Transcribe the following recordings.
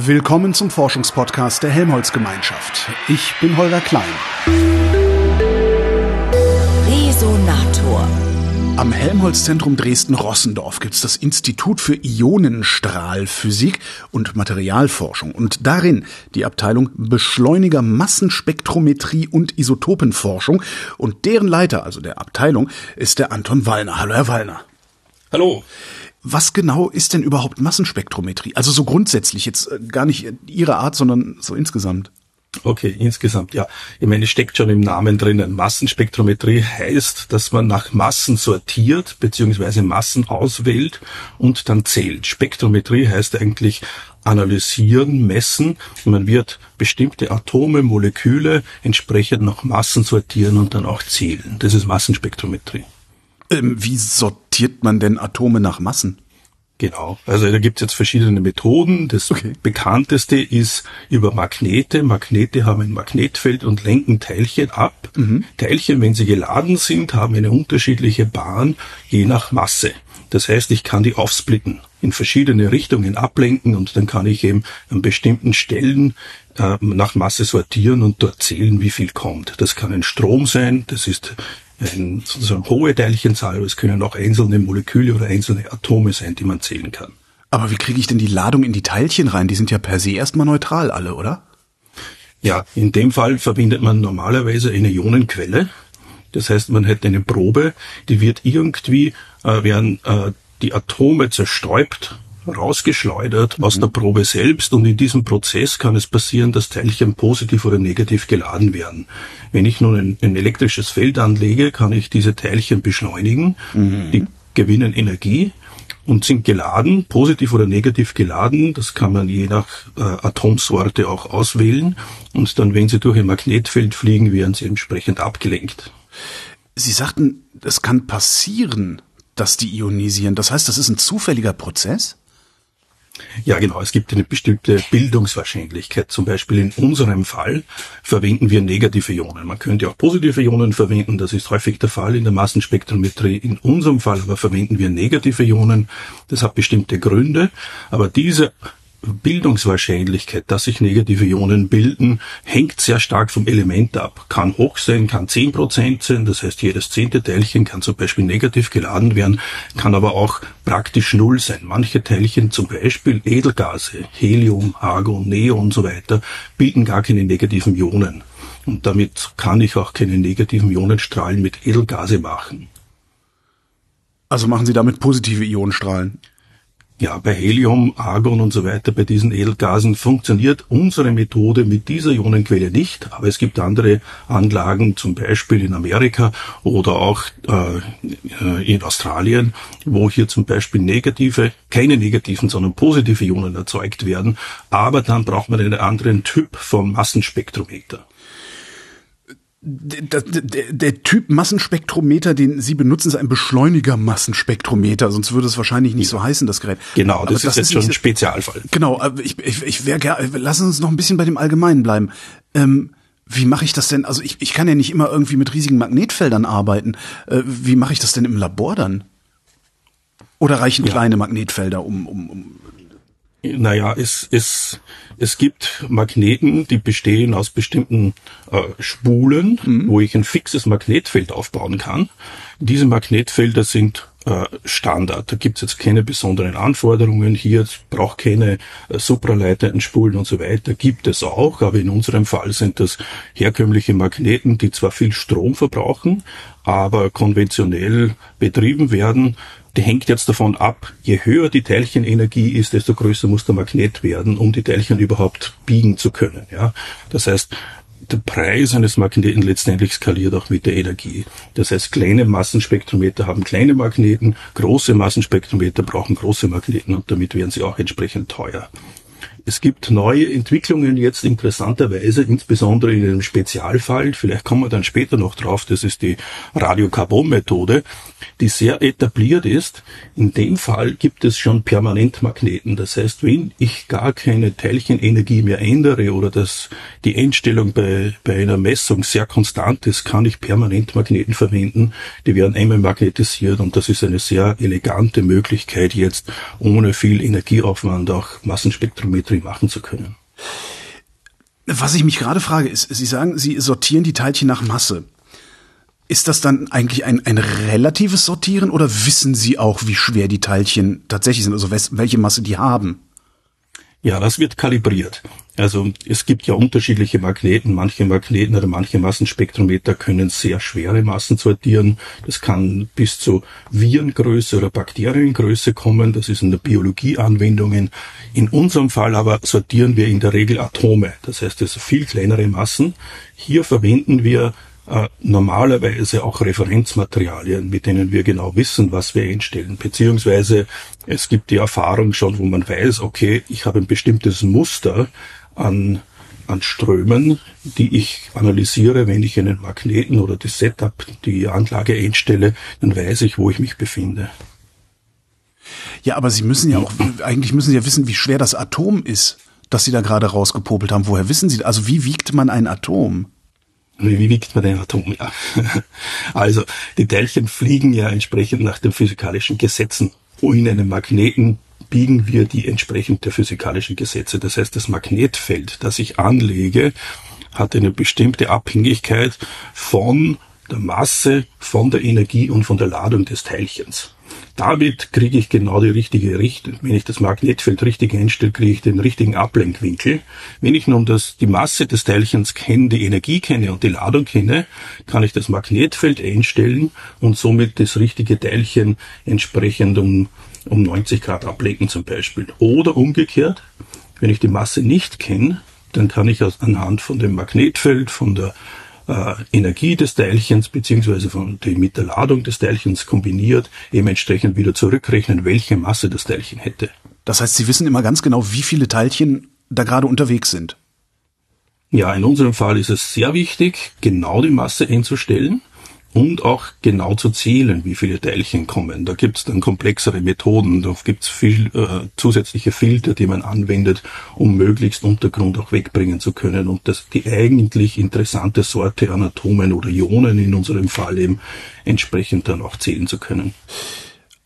Willkommen zum Forschungspodcast der Helmholtz Gemeinschaft. Ich bin Holger Klein. Resonator. Am Helmholtz-Zentrum Dresden-Rossendorf gibt es das Institut für Ionenstrahlphysik und Materialforschung und darin die Abteilung Beschleuniger Massenspektrometrie und Isotopenforschung und deren Leiter, also der Abteilung, ist der Anton Wallner. Hallo, Herr Wallner. Hallo. Was genau ist denn überhaupt Massenspektrometrie? Also so grundsätzlich, jetzt äh, gar nicht Ihre Art, sondern so insgesamt. Okay, insgesamt, ja. Ich meine, es steckt schon im Namen drinnen. Massenspektrometrie heißt, dass man nach Massen sortiert, beziehungsweise Massen auswählt und dann zählt. Spektrometrie heißt eigentlich analysieren, messen. Man wird bestimmte Atome, Moleküle entsprechend nach Massen sortieren und dann auch zählen. Das ist Massenspektrometrie. Ähm, wie sortiert man denn Atome nach Massen? Genau. Also da gibt es jetzt verschiedene Methoden. Das okay. bekannteste ist über Magnete. Magnete haben ein Magnetfeld und lenken Teilchen ab. Mhm. Teilchen, wenn sie geladen sind, haben eine unterschiedliche Bahn je nach Masse. Das heißt, ich kann die aufsplitten, in verschiedene Richtungen ablenken und dann kann ich eben an bestimmten Stellen äh, nach Masse sortieren und dort zählen, wie viel kommt. Das kann ein Strom sein, das ist ein, sozusagen hohe Teilchenzahl, aber es können auch einzelne Moleküle oder einzelne Atome sein, die man zählen kann. Aber wie kriege ich denn die Ladung in die Teilchen rein? Die sind ja per se erstmal neutral alle, oder? Ja, in dem Fall verbindet man normalerweise eine Ionenquelle. Das heißt, man hätte eine Probe, die wird irgendwie, äh, werden äh, die Atome zerstäubt rausgeschleudert mhm. aus der Probe selbst und in diesem Prozess kann es passieren, dass Teilchen positiv oder negativ geladen werden. Wenn ich nun ein, ein elektrisches Feld anlege, kann ich diese Teilchen beschleunigen, mhm. die gewinnen Energie und sind geladen, positiv oder negativ geladen. Das kann man je nach äh, Atomsorte auch auswählen. Und dann, wenn sie durch ein Magnetfeld fliegen, werden sie entsprechend abgelenkt. Sie sagten, es kann passieren, dass die ionisieren. Das heißt, das ist ein zufälliger Prozess? Ja, genau. Es gibt eine bestimmte Bildungswahrscheinlichkeit. Zum Beispiel in unserem Fall verwenden wir negative Ionen. Man könnte auch positive Ionen verwenden. Das ist häufig der Fall in der Massenspektrometrie. In unserem Fall aber verwenden wir negative Ionen. Das hat bestimmte Gründe. Aber diese Bildungswahrscheinlichkeit, dass sich negative Ionen bilden, hängt sehr stark vom Element ab. Kann hoch sein, kann zehn Prozent sein, das heißt jedes zehnte Teilchen kann zum Beispiel negativ geladen werden, kann aber auch praktisch null sein. Manche Teilchen, zum Beispiel Edelgase, Helium, Argon, Neon und so weiter, bilden gar keine negativen Ionen. Und damit kann ich auch keine negativen Ionenstrahlen mit Edelgase machen. Also machen Sie damit positive Ionenstrahlen? Ja, bei Helium, Argon und so weiter, bei diesen Edelgasen funktioniert unsere Methode mit dieser Ionenquelle nicht, aber es gibt andere Anlagen, zum Beispiel in Amerika oder auch äh, in Australien, wo hier zum Beispiel negative, keine negativen, sondern positive Ionen erzeugt werden, aber dann braucht man einen anderen Typ von Massenspektrometer der, der, der Typ Massenspektrometer, den Sie benutzen, ist ein Beschleuniger-Massenspektrometer, sonst würde es wahrscheinlich nicht so heißen, das Gerät. Genau, das, das ist jetzt schon ein Spezialfall. Genau, ich, ich, ich wäre gerne, lassen Sie uns noch ein bisschen bei dem Allgemeinen bleiben. Ähm, wie mache ich das denn? Also ich, ich kann ja nicht immer irgendwie mit riesigen Magnetfeldern arbeiten. Äh, wie mache ich das denn im Labor dann? Oder reichen ja. kleine Magnetfelder, um, um, um naja, es, es, es gibt Magneten, die bestehen aus bestimmten äh, Spulen, mhm. wo ich ein fixes Magnetfeld aufbauen kann. Diese Magnetfelder sind äh, Standard. Da gibt's jetzt keine besonderen Anforderungen. Hier braucht keine äh, supraleitenden Spulen und so weiter. Gibt es auch, aber in unserem Fall sind das herkömmliche Magneten, die zwar viel Strom verbrauchen, aber konventionell betrieben werden die hängt jetzt davon ab, je höher die Teilchenenergie ist, desto größer muss der Magnet werden, um die Teilchen überhaupt biegen zu können. Ja, das heißt, der Preis eines Magneten letztendlich skaliert auch mit der Energie. Das heißt, kleine Massenspektrometer haben kleine Magneten, große Massenspektrometer brauchen große Magneten und damit werden sie auch entsprechend teuer. Es gibt neue Entwicklungen jetzt interessanterweise, insbesondere in einem Spezialfall, vielleicht kommen wir dann später noch drauf, das ist die Radiokarbon-Methode, die sehr etabliert ist. In dem Fall gibt es schon Permanentmagneten. Das heißt, wenn ich gar keine Teilchenenergie mehr ändere oder dass die Einstellung bei, bei einer Messung sehr konstant ist, kann ich Permanentmagneten verwenden. Die werden einmal magnetisiert und das ist eine sehr elegante Möglichkeit jetzt ohne viel Energieaufwand auch Massenspektrometrie Spektrometrie machen zu können. Was ich mich gerade frage, ist, Sie sagen, Sie sortieren die Teilchen nach Masse. Ist das dann eigentlich ein, ein relatives Sortieren oder wissen Sie auch, wie schwer die Teilchen tatsächlich sind, also welche Masse die haben? Ja, das wird kalibriert. Also es gibt ja unterschiedliche Magneten. Manche Magneten oder manche Massenspektrometer können sehr schwere Massen sortieren. Das kann bis zu Virengröße oder Bakteriengröße kommen. Das ist in der Biologie Anwendungen. In unserem Fall aber sortieren wir in der Regel Atome. Das heißt, es sind viel kleinere Massen. Hier verwenden wir äh, normalerweise auch Referenzmaterialien, mit denen wir genau wissen, was wir einstellen. Beziehungsweise es gibt die Erfahrung schon, wo man weiß, okay, ich habe ein bestimmtes Muster an, an Strömen, die ich analysiere, wenn ich einen Magneten oder das Setup, die Anlage einstelle, dann weiß ich, wo ich mich befinde. Ja, aber Sie müssen ja auch, eigentlich müssen Sie ja wissen, wie schwer das Atom ist, das Sie da gerade rausgepopelt haben. Woher wissen Sie, also wie wiegt man ein Atom? Wie wiegt man den Atom? Ja. Also, die Teilchen fliegen ja entsprechend nach den physikalischen Gesetzen. In einem Magneten biegen wir die entsprechend der physikalischen Gesetze. Das heißt, das Magnetfeld, das ich anlege, hat eine bestimmte Abhängigkeit von der Masse, von der Energie und von der Ladung des Teilchens damit kriege ich genau die richtige Richtung. Wenn ich das Magnetfeld richtig einstelle, kriege ich den richtigen Ablenkwinkel. Wenn ich nun das, die Masse des Teilchens kenne, die Energie kenne und die Ladung kenne, kann ich das Magnetfeld einstellen und somit das richtige Teilchen entsprechend um, um 90 Grad ablenken zum Beispiel. Oder umgekehrt, wenn ich die Masse nicht kenne, dann kann ich anhand von dem Magnetfeld, von der äh, Energie des Teilchens beziehungsweise von die, mit der Ladung des Teilchens kombiniert eben entsprechend wieder zurückrechnen, welche Masse das Teilchen hätte. Das heißt, Sie wissen immer ganz genau, wie viele Teilchen da gerade unterwegs sind. Ja, in unserem Fall ist es sehr wichtig, genau die Masse einzustellen und auch genau zu zählen, wie viele Teilchen kommen. Da gibt es dann komplexere Methoden, da gibt es viel äh, zusätzliche Filter, die man anwendet, um möglichst Untergrund auch wegbringen zu können und das die eigentlich interessante Sorte an Atomen oder Ionen in unserem Fall eben entsprechend dann auch zählen zu können.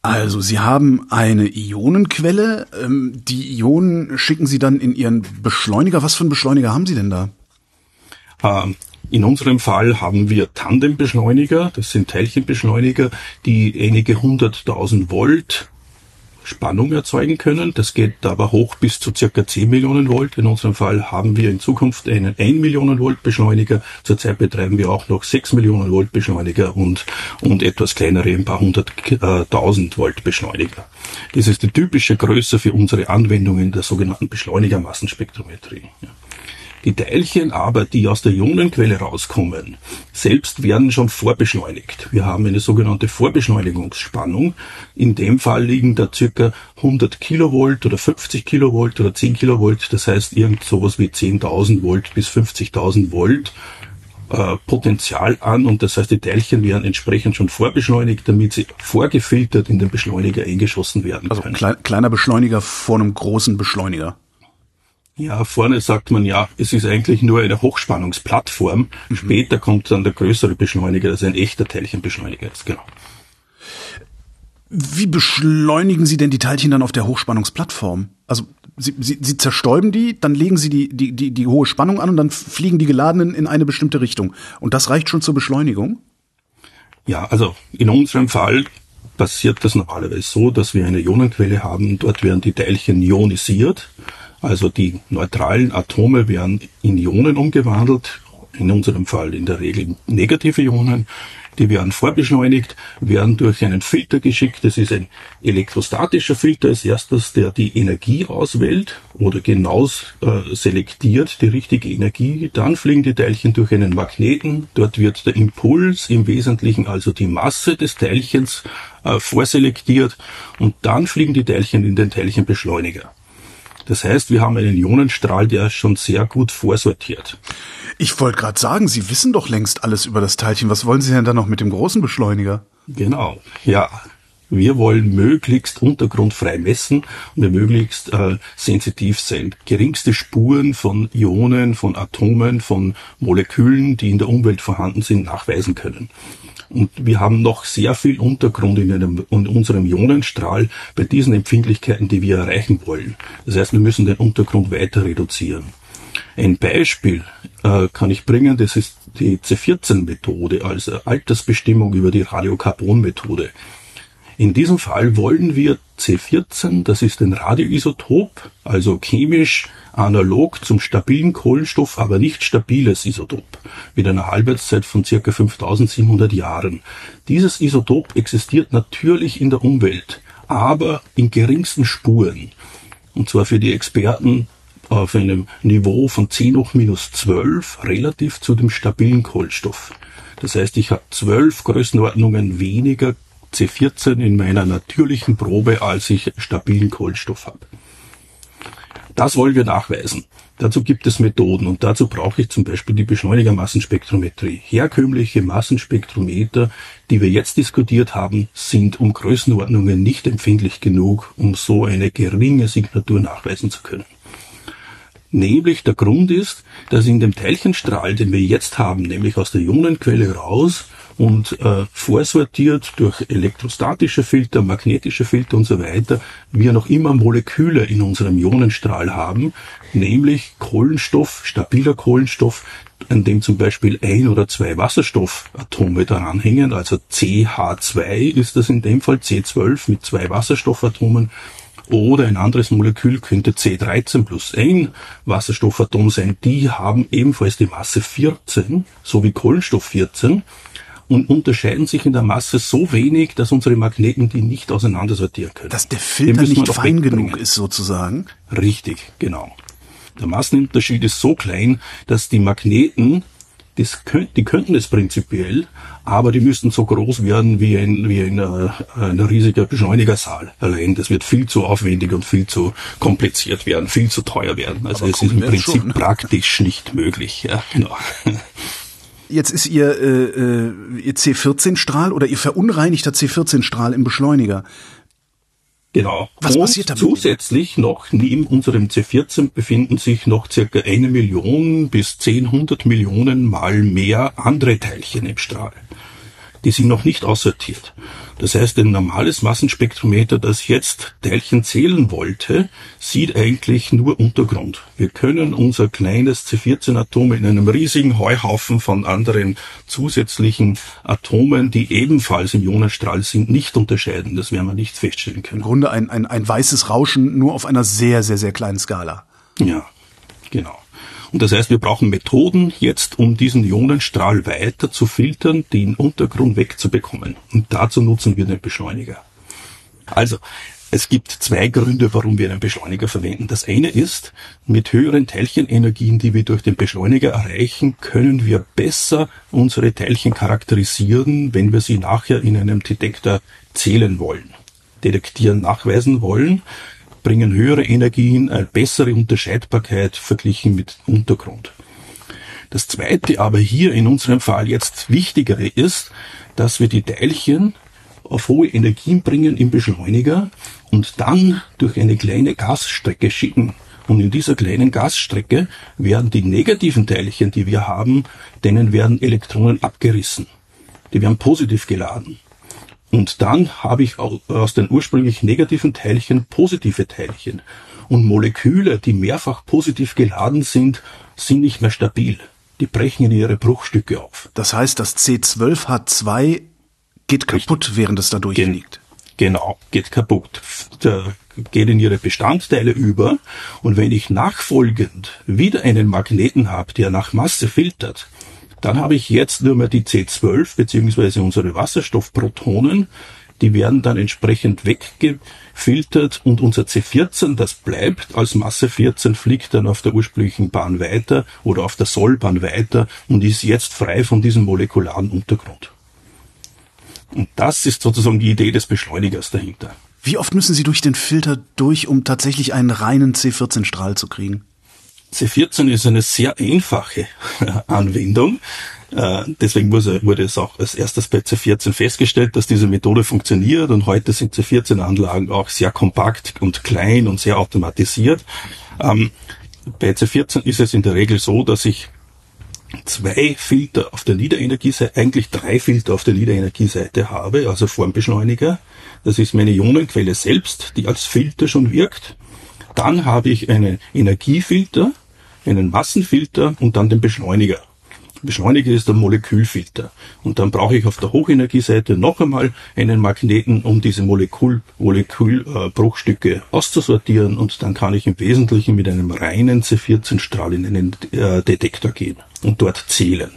Also, Sie haben eine Ionenquelle. Ähm, die Ionen schicken Sie dann in Ihren Beschleuniger. Was für einen Beschleuniger haben Sie denn da? Ähm, in unserem Fall haben wir Tandembeschleuniger, das sind Teilchenbeschleuniger, die einige hunderttausend Volt Spannung erzeugen können. Das geht aber hoch bis zu circa 10 Millionen Volt. In unserem Fall haben wir in Zukunft einen 1 Millionen Volt Beschleuniger. Zurzeit betreiben wir auch noch 6 Millionen Volt Beschleuniger und, und etwas kleinere, ein paar hunderttausend Volt Beschleuniger. Das ist die typische Größe für unsere Anwendungen der sogenannten Beschleunigermassenspektrometrie. Ja. Die Teilchen aber, die aus der Ionenquelle rauskommen, selbst werden schon vorbeschleunigt. Wir haben eine sogenannte Vorbeschleunigungsspannung. In dem Fall liegen da circa 100 Kilovolt oder 50 Kilovolt oder 10 Kilovolt. Das heißt irgend sowas wie 10.000 Volt bis 50.000 Volt äh, Potenzial an und das heißt, die Teilchen werden entsprechend schon vorbeschleunigt, damit sie vorgefiltert in den Beschleuniger eingeschossen werden können. Also kleiner Beschleuniger vor einem großen Beschleuniger. Ja, vorne sagt man ja, es ist eigentlich nur eine Hochspannungsplattform. Mhm. Später kommt dann der größere Beschleuniger, das ein echter Teilchenbeschleuniger ist, genau. Wie beschleunigen Sie denn die Teilchen dann auf der Hochspannungsplattform? Also Sie, Sie, Sie zerstäuben die, dann legen Sie die, die, die, die hohe Spannung an und dann fliegen die geladenen in eine bestimmte Richtung. Und das reicht schon zur Beschleunigung? Ja, also in unserem Fall passiert das normalerweise so, dass wir eine Ionenquelle haben. Dort werden die Teilchen ionisiert also die neutralen Atome werden in Ionen umgewandelt, in unserem Fall in der Regel negative Ionen. Die werden vorbeschleunigt, werden durch einen Filter geschickt. Das ist ein elektrostatischer Filter als erstes, der die Energie auswählt oder genau selektiert die richtige Energie. Dann fliegen die Teilchen durch einen Magneten. Dort wird der Impuls, im Wesentlichen also die Masse des Teilchens, äh, vorselektiert. Und dann fliegen die Teilchen in den Teilchenbeschleuniger. Das heißt, wir haben einen Ionenstrahl, der schon sehr gut vorsortiert. Ich wollte gerade sagen, Sie wissen doch längst alles über das Teilchen. Was wollen Sie denn dann noch mit dem großen Beschleuniger? Genau, ja. Wir wollen möglichst untergrundfrei messen und wir möglichst äh, sensitiv sein. Geringste Spuren von Ionen, von Atomen, von Molekülen, die in der Umwelt vorhanden sind, nachweisen können. Und wir haben noch sehr viel Untergrund in, einem, in unserem Ionenstrahl bei diesen Empfindlichkeiten, die wir erreichen wollen. Das heißt, wir müssen den Untergrund weiter reduzieren. Ein Beispiel äh, kann ich bringen, das ist die C14-Methode, also Altersbestimmung über die Radiokarbon-Methode. In diesem Fall wollen wir C14, das ist ein Radioisotop, also chemisch analog zum stabilen Kohlenstoff, aber nicht stabiles Isotop, mit einer Halbwertszeit von circa 5700 Jahren. Dieses Isotop existiert natürlich in der Umwelt, aber in geringsten Spuren. Und zwar für die Experten auf einem Niveau von 10 hoch minus 12 relativ zu dem stabilen Kohlenstoff. Das heißt, ich habe zwölf Größenordnungen weniger C14 in meiner natürlichen Probe, als ich stabilen Kohlenstoff habe. Das wollen wir nachweisen. Dazu gibt es Methoden und dazu brauche ich zum Beispiel die Beschleunigermassenspektrometrie. Herkömmliche Massenspektrometer, die wir jetzt diskutiert haben, sind um Größenordnungen nicht empfindlich genug, um so eine geringe Signatur nachweisen zu können. Nämlich der Grund ist, dass in dem Teilchenstrahl, den wir jetzt haben, nämlich aus der Ionenquelle raus und äh, vorsortiert durch elektrostatische Filter, magnetische Filter und so weiter, wir noch immer Moleküle in unserem Ionenstrahl haben, nämlich Kohlenstoff, stabiler Kohlenstoff, an dem zum Beispiel ein oder zwei Wasserstoffatome daran hängen, also CH2 ist das in dem Fall, C12 mit zwei Wasserstoffatomen oder ein anderes Molekül könnte C13 plus ein Wasserstoffatom sein. Die haben ebenfalls die Masse 14, so wie Kohlenstoff 14 und unterscheiden sich in der Masse so wenig, dass unsere Magneten die nicht auseinandersortieren können. Dass der Filter nicht fein genug ist sozusagen. Richtig, genau. Der Massenunterschied ist so klein, dass die Magneten das könnt, die könnten es prinzipiell, aber die müssten so groß werden wie ein, wie ein, äh, ein riesiger Beschleunigersaal. Allein das wird viel zu aufwendig und viel zu kompliziert werden, viel zu teuer werden. Also aber es ist im Prinzip schon, ne? praktisch nicht möglich. Ja, genau. Jetzt ist Ihr, äh, äh Ihr C14-Strahl oder Ihr verunreinigter C14-Strahl im Beschleuniger. Genau. Was und passiert damit? Zusätzlich noch neben unserem C14 befinden sich noch circa eine Million bis 10, Millionen mal mehr andere Teilchen im Strahl die sind noch nicht aussortiert. Das heißt, ein normales Massenspektrometer, das jetzt Teilchen zählen wollte, sieht eigentlich nur Untergrund. Wir können unser kleines C14-Atom in einem riesigen Heuhaufen von anderen zusätzlichen Atomen, die ebenfalls im Ionenstrahl sind, nicht unterscheiden. Das werden wir nicht feststellen können. Im Grunde ein, ein, ein weißes Rauschen nur auf einer sehr, sehr, sehr kleinen Skala. Ja, genau. Und das heißt, wir brauchen Methoden jetzt, um diesen Ionenstrahl weiter zu filtern, den Untergrund wegzubekommen. Und dazu nutzen wir den Beschleuniger. Also, es gibt zwei Gründe, warum wir einen Beschleuniger verwenden. Das eine ist, mit höheren Teilchenenergien, die wir durch den Beschleuniger erreichen, können wir besser unsere Teilchen charakterisieren, wenn wir sie nachher in einem Detektor zählen wollen, detektieren, nachweisen wollen bringen höhere Energien, eine bessere Unterscheidbarkeit verglichen mit Untergrund. Das zweite aber hier in unserem Fall jetzt wichtigere ist, dass wir die Teilchen auf hohe Energien bringen im Beschleuniger und dann durch eine kleine Gasstrecke schicken. Und in dieser kleinen Gasstrecke werden die negativen Teilchen, die wir haben, denen werden Elektronen abgerissen. Die werden positiv geladen. Und dann habe ich aus den ursprünglich negativen Teilchen positive Teilchen. Und Moleküle, die mehrfach positiv geladen sind, sind nicht mehr stabil. Die brechen in ihre Bruchstücke auf. Das heißt, das C12H2 geht kaputt, Richtig. während es da durchfliegt. Genau, geht kaputt. Der geht in ihre Bestandteile über. Und wenn ich nachfolgend wieder einen Magneten habe, der nach Masse filtert, dann habe ich jetzt nur mehr die C12 beziehungsweise unsere Wasserstoffprotonen. Die werden dann entsprechend weggefiltert und unser C14, das bleibt als Masse 14, fliegt dann auf der ursprünglichen Bahn weiter oder auf der Sollbahn weiter und ist jetzt frei von diesem molekularen Untergrund. Und das ist sozusagen die Idee des Beschleunigers dahinter. Wie oft müssen Sie durch den Filter durch, um tatsächlich einen reinen C14-Strahl zu kriegen? C14 ist eine sehr einfache Anwendung. Äh, deswegen wurde es auch als erstes bei C14 festgestellt, dass diese Methode funktioniert und heute sind C14-Anlagen auch sehr kompakt und klein und sehr automatisiert. Ähm, bei C14 ist es in der Regel so, dass ich zwei Filter auf der Niederenergieseite, eigentlich drei Filter auf der Niederenergieseite habe, also Formbeschleuniger. Das ist meine Ionenquelle selbst, die als Filter schon wirkt. Dann habe ich einen Energiefilter, einen Massenfilter und dann den Beschleuniger. Beschleuniger ist der Molekülfilter. Und dann brauche ich auf der Hochenergieseite noch einmal einen Magneten, um diese Molekül, Molekülbruchstücke äh, auszusortieren. Und dann kann ich im Wesentlichen mit einem reinen C14-Strahl in einen äh, Detektor gehen und dort zählen.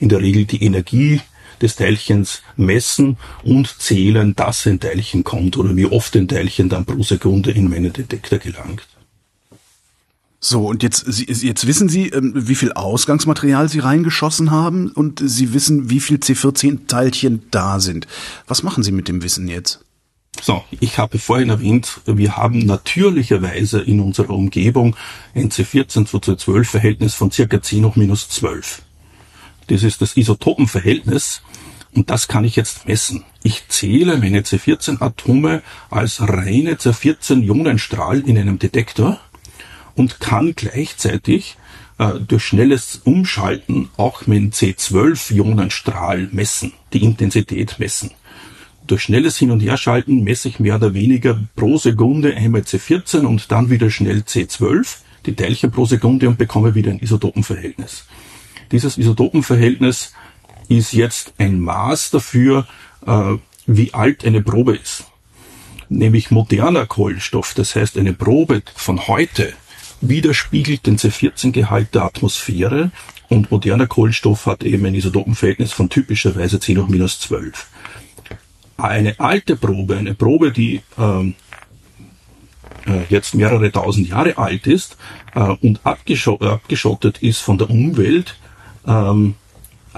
In der Regel die Energie des Teilchens messen und zählen, dass ein Teilchen kommt oder wie oft ein Teilchen dann pro Sekunde in meinen Detektor gelangt. So, und jetzt, jetzt wissen Sie, ähm, wie viel Ausgangsmaterial Sie reingeschossen haben und Sie wissen, wie viel C14-Teilchen da sind. Was machen Sie mit dem Wissen jetzt? So, ich habe vorhin erwähnt, wir haben natürlicherweise in unserer Umgebung ein C14 zu C12 Verhältnis von circa 10 hoch minus 12. Das ist das Isotopenverhältnis und das kann ich jetzt messen. Ich zähle meine C14 Atome als reine C14 Ionenstrahl in einem Detektor und kann gleichzeitig äh, durch schnelles Umschalten auch mit C12-Ionenstrahl messen, die Intensität messen. Durch schnelles Hin- und Herschalten messe ich mehr oder weniger pro Sekunde einmal C14 und dann wieder schnell C12, die Teilchen pro Sekunde und bekomme wieder ein Isotopenverhältnis. Dieses Isotopenverhältnis ist jetzt ein Maß dafür, äh, wie alt eine Probe ist. Nämlich moderner Kohlenstoff, das heißt eine Probe von heute, widerspiegelt den C14-Gehalt der Atmosphäre und moderner Kohlenstoff hat eben ein Isotopenverhältnis von typischerweise 10 hoch minus 12. Eine alte Probe, eine Probe, die ähm, äh, jetzt mehrere tausend Jahre alt ist äh, und abgeschottet ist von der Umwelt, ähm,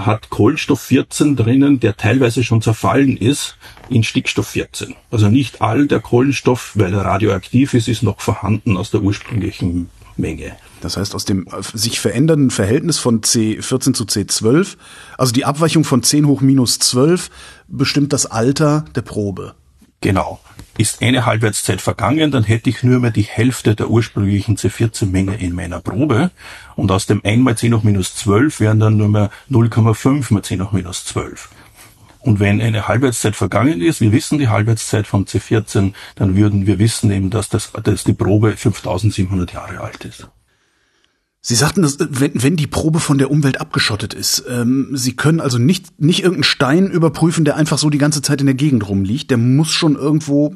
hat Kohlenstoff 14 drinnen, der teilweise schon zerfallen ist in Stickstoff 14. Also nicht all der Kohlenstoff, weil er radioaktiv ist, ist noch vorhanden aus der ursprünglichen Menge. Das heißt, aus dem sich verändernden Verhältnis von C14 zu C12, also die Abweichung von 10 hoch minus 12, bestimmt das Alter der Probe. Genau. Ist eine Halbwertszeit vergangen, dann hätte ich nur mehr die Hälfte der ursprünglichen C14-Menge in meiner Probe. Und aus dem 1 mal 10 hoch minus 12 wären dann nur mehr 0,5 mal 10 hoch minus 12. Und wenn eine Halbwertszeit vergangen ist, wir wissen die Halbwertszeit von C14, dann würden wir wissen eben, dass, das, dass die Probe 5700 Jahre alt ist. Sie sagten, dass, wenn, wenn die Probe von der Umwelt abgeschottet ist, ähm, Sie können also nicht, nicht irgendeinen Stein überprüfen, der einfach so die ganze Zeit in der Gegend rumliegt. Der muss schon irgendwo,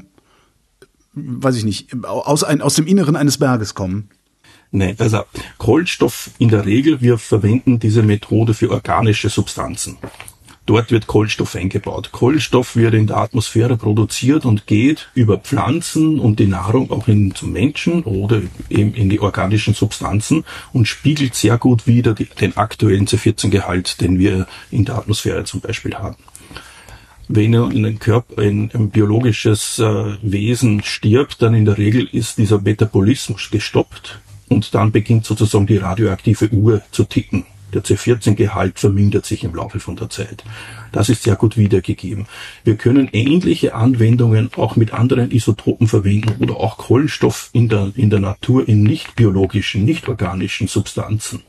weiß ich nicht, aus, ein, aus dem Inneren eines Berges kommen. Nein, also Kohlenstoff in der Regel, wir verwenden diese Methode für organische Substanzen. Dort wird Kohlenstoff eingebaut. Kohlenstoff wird in der Atmosphäre produziert und geht über Pflanzen und die Nahrung auch in, zum Menschen oder eben in die organischen Substanzen und spiegelt sehr gut wieder die, den aktuellen C14-Gehalt, den wir in der Atmosphäre zum Beispiel haben. Wenn ein Körper, ein, ein biologisches äh, Wesen stirbt, dann in der Regel ist dieser Metabolismus gestoppt und dann beginnt sozusagen die radioaktive Uhr zu ticken. Der C14-Gehalt vermindert sich im Laufe von der Zeit. Das ist sehr gut wiedergegeben. Wir können ähnliche Anwendungen auch mit anderen Isotopen verwenden oder auch Kohlenstoff in der, in der Natur in nicht biologischen, nicht organischen Substanzen.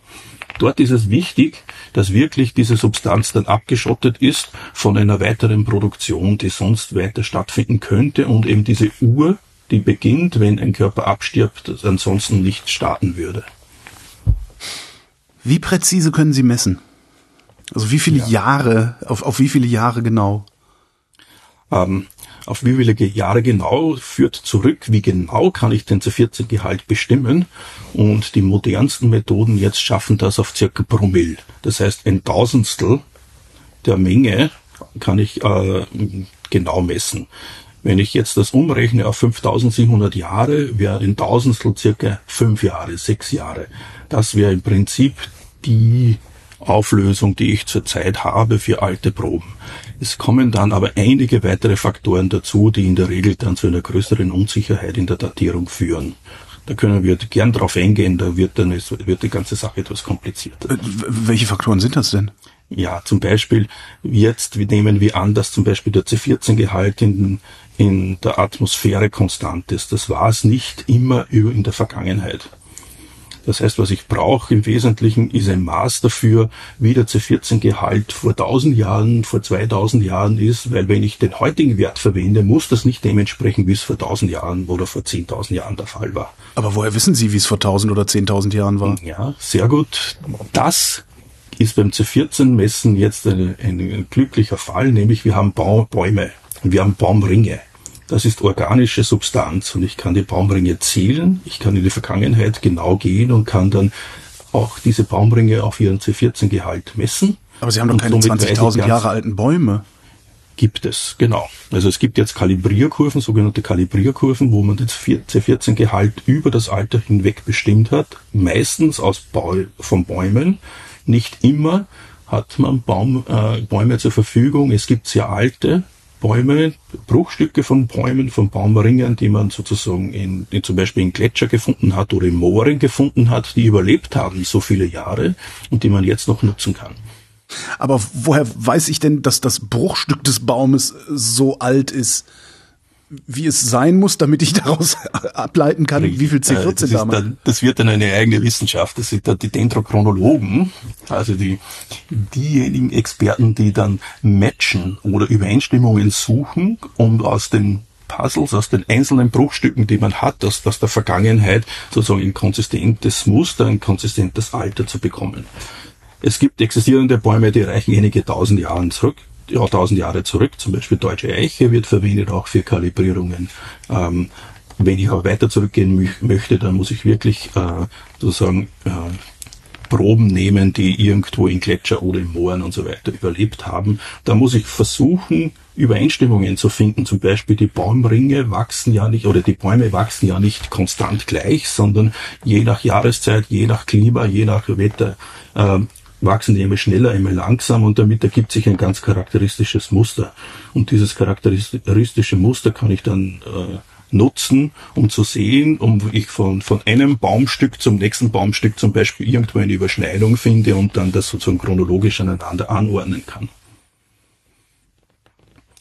Dort ist es wichtig, dass wirklich diese Substanz dann abgeschottet ist von einer weiteren Produktion, die sonst weiter stattfinden könnte und eben diese Uhr, die beginnt, wenn ein Körper abstirbt, ansonsten nicht starten würde. Wie präzise können Sie messen? Also wie viele ja. Jahre, auf, auf wie viele Jahre genau? Ähm, auf wie viele Jahre genau führt zurück, wie genau kann ich den C14-Gehalt bestimmen. Und die modernsten Methoden jetzt schaffen das auf circa Promille. Das heißt, ein Tausendstel der Menge kann ich äh, genau messen. Wenn ich jetzt das umrechne auf 5700 Jahre, wäre ein Tausendstel circa fünf Jahre, sechs Jahre. Das wäre im Prinzip die Auflösung, die ich zurzeit habe für alte Proben. Es kommen dann aber einige weitere Faktoren dazu, die in der Regel dann zu einer größeren Unsicherheit in der Datierung führen. Da können wir gern drauf eingehen, da wird dann wird die ganze Sache etwas komplizierter. Äh, welche Faktoren sind das denn? Ja, zum Beispiel jetzt nehmen wir an, dass zum Beispiel der C14-Gehalt in, in der Atmosphäre konstant ist. Das war es nicht immer in der Vergangenheit. Das heißt, was ich brauche im Wesentlichen ist ein Maß dafür, wie der C14-Gehalt vor 1000 Jahren, vor 2000 Jahren ist, weil wenn ich den heutigen Wert verwende, muss das nicht dementsprechend, wie es vor 1000 Jahren oder vor 10.000 Jahren der Fall war. Aber woher wissen Sie, wie es vor 1000 oder 10.000 Jahren war? Ja, sehr gut. Das ist beim C14-Messen jetzt ein, ein, glücklicher Fall, nämlich wir haben Bäume, wir haben Baumringe. Das ist organische Substanz und ich kann die Baumringe zählen, ich kann in die Vergangenheit genau gehen und kann dann auch diese Baumringe auf ihren C14-Gehalt messen. Aber Sie haben doch keine 20.000 Jahre alten Bäume. Gibt es, genau. Also es gibt jetzt Kalibrierkurven, sogenannte Kalibrierkurven, wo man den C14-Gehalt über das Alter hinweg bestimmt hat, meistens aus Bäu von Bäumen. Nicht immer hat man Baum, äh, Bäume zur Verfügung. Es gibt sehr alte Bäume, Bruchstücke von Bäumen, von Baumringen, die man sozusagen in, in zum Beispiel in Gletscher gefunden hat oder in Mooren gefunden hat, die überlebt haben so viele Jahre und die man jetzt noch nutzen kann. Aber woher weiß ich denn, dass das Bruchstück des Baumes so alt ist? Wie es sein muss, damit ich daraus ableiten kann, wie viel C14 das da dann, Das wird dann eine eigene Wissenschaft. Das sind dann die Dendrochronologen, also die, diejenigen Experten, die dann matchen oder Übereinstimmungen suchen, um aus den Puzzles, aus den einzelnen Bruchstücken, die man hat, aus, aus der Vergangenheit sozusagen ein konsistentes Muster, ein konsistentes Alter zu bekommen. Es gibt existierende Bäume, die reichen einige tausend Jahre zurück ja, tausend Jahre zurück, zum Beispiel Deutsche Eiche wird verwendet auch für Kalibrierungen. Ähm, wenn ich auch weiter zurückgehen mö möchte, dann muss ich wirklich äh, sozusagen äh, Proben nehmen, die irgendwo in Gletscher oder in Mooren und so weiter überlebt haben. Da muss ich versuchen, Übereinstimmungen zu finden. Zum Beispiel die Baumringe wachsen ja nicht oder die Bäume wachsen ja nicht konstant gleich, sondern je nach Jahreszeit, je nach Klima, je nach Wetter äh, wachsen die immer schneller, immer langsam und damit ergibt sich ein ganz charakteristisches Muster. Und dieses charakteristische Muster kann ich dann äh, nutzen, um zu sehen, um ich von, von einem Baumstück zum nächsten Baumstück zum Beispiel irgendwo eine Überschneidung finde und dann das sozusagen chronologisch aneinander anordnen kann.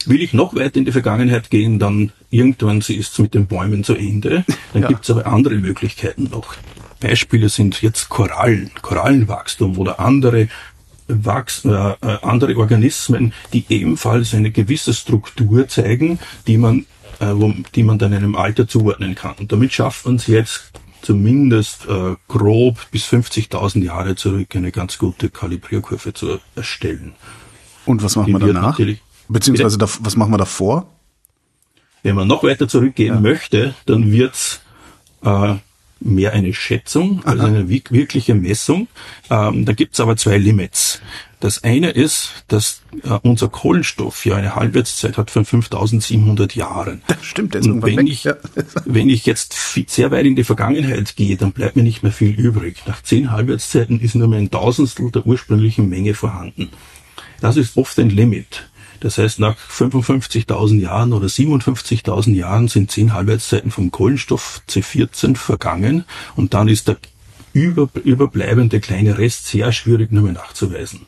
Will ich noch weiter in die Vergangenheit gehen, dann irgendwann ist es mit den Bäumen zu Ende. Dann ja. gibt es aber andere Möglichkeiten noch. Beispiele sind jetzt Korallen, Korallenwachstum oder andere Wachs, äh, äh, andere Organismen, die ebenfalls eine gewisse Struktur zeigen, die man, äh, wo, die man dann einem Alter zuordnen kann. Und damit schafft man es jetzt zumindest äh, grob bis 50.000 Jahre zurück eine ganz gute Kalibrierkurve zu erstellen. Und was machen wir danach? Beziehungsweise da, was machen wir davor? Wenn man noch weiter zurückgehen ja. möchte, dann wird's äh, mehr eine Schätzung als eine wirkliche Messung. Ähm, da gibt's aber zwei Limits. Das eine ist, dass äh, unser Kohlenstoff ja eine Halbwertszeit hat von 5700 Jahren. Das stimmt, das Und wenn weg. ich, ja. wenn ich jetzt sehr weit in die Vergangenheit gehe, dann bleibt mir nicht mehr viel übrig. Nach zehn Halbwertszeiten ist nur mehr ein Tausendstel der ursprünglichen Menge vorhanden. Das ist oft ein Limit. Das heißt, nach 55.000 Jahren oder 57.000 Jahren sind zehn Halbwertszeiten vom Kohlenstoff C14 vergangen und dann ist der über, überbleibende kleine Rest sehr schwierig nur mehr nachzuweisen.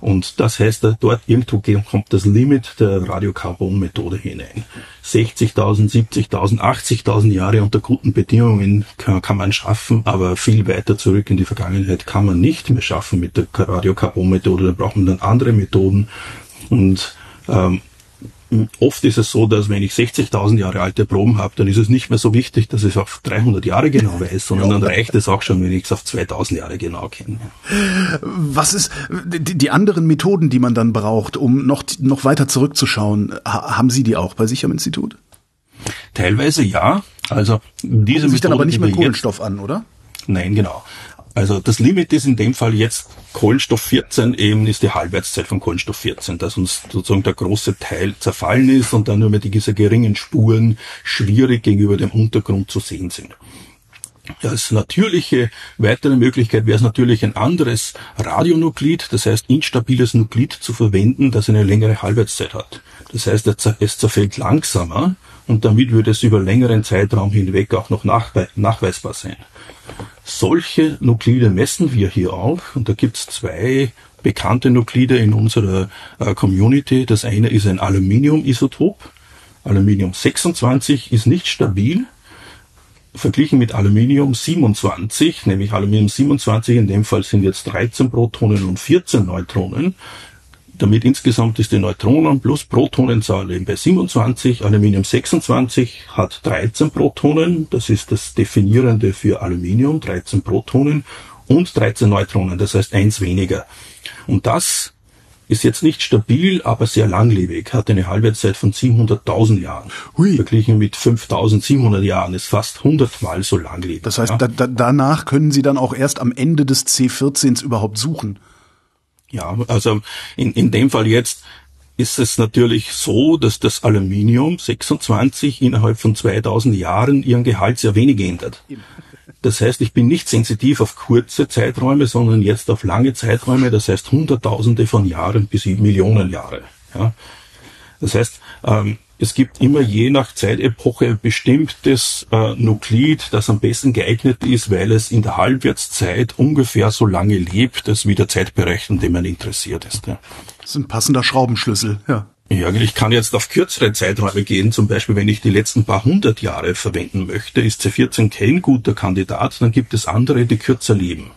Und das heißt, dort irgendwo kommt das Limit der Radiokarbon-Methode hinein. 60.000, 70.000, 80.000 Jahre unter guten Bedingungen kann, man schaffen, aber viel weiter zurück in die Vergangenheit kann man nicht mehr schaffen mit der Radiokarbon-Methode. Da braucht man dann andere Methoden, und ähm, oft ist es so, dass wenn ich 60.000 Jahre alte Proben habe, dann ist es nicht mehr so wichtig, dass ich es auf 300 Jahre genau weiß, sondern ja. dann reicht es auch schon, wenn ich es auf 2000 Jahre genau kenne. Was ist die, die, anderen Methoden, die man dann braucht, um noch, noch weiter zurückzuschauen? haben Sie die auch bei sich am Institut? Teilweise ja. Also diese Gucken sich dann aber nicht mehr Kohlenstoff an, oder? Nein, genau. Also das Limit ist in dem Fall jetzt Kohlenstoff 14 eben ist die Halbwertszeit von Kohlenstoff 14, dass uns sozusagen der große Teil zerfallen ist und dann nur mehr diese geringen Spuren schwierig gegenüber dem Untergrund zu sehen sind. Als natürliche weitere Möglichkeit wäre es natürlich ein anderes Radionuklid, das heißt instabiles Nuklid zu verwenden, das eine längere Halbwertszeit hat. Das heißt, es zerfällt langsamer und damit würde es über längeren Zeitraum hinweg auch noch nachweisbar sein. Solche Nuklide messen wir hier auch und da gibt's zwei bekannte Nuklide in unserer äh, Community. Das eine ist ein Aluminium-Isotop. Aluminium 26 ist nicht stabil, verglichen mit Aluminium 27, nämlich Aluminium 27, in dem Fall sind jetzt 13 Protonen und 14 Neutronen. Damit insgesamt ist die Neutronen plus Protonenzahl eben bei 27. Aluminium 26 hat 13 Protonen, das ist das Definierende für Aluminium, 13 Protonen und 13 Neutronen, das heißt eins weniger. Und das ist jetzt nicht stabil, aber sehr langlebig, hat eine Halbwertszeit von 700.000 Jahren. Hui. Verglichen mit 5.700 Jahren ist fast 100 Mal so langlebig. Das heißt, ja. da, da, danach können Sie dann auch erst am Ende des C14s überhaupt suchen. Ja, also in, in dem Fall jetzt ist es natürlich so, dass das Aluminium 26 innerhalb von 2000 Jahren ihren Gehalt sehr wenig ändert. Das heißt, ich bin nicht sensitiv auf kurze Zeiträume, sondern jetzt auf lange Zeiträume, das heißt Hunderttausende von Jahren bis Millionen Jahre. Ja. Das heißt, ähm, es gibt immer je nach Zeitepoche ein bestimmtes äh, Nuklid, das am besten geeignet ist, weil es in der Halbwertszeit ungefähr so lange lebt, als wie der Zeitbereich, an dem man interessiert ist. Ja. Das ist ein passender Schraubenschlüssel, ja. Ja, ich kann jetzt auf kürzere Zeiträume gehen. Zum Beispiel, wenn ich die letzten paar hundert Jahre verwenden möchte, ist C14 kein guter Kandidat. Dann gibt es andere, die kürzer leben.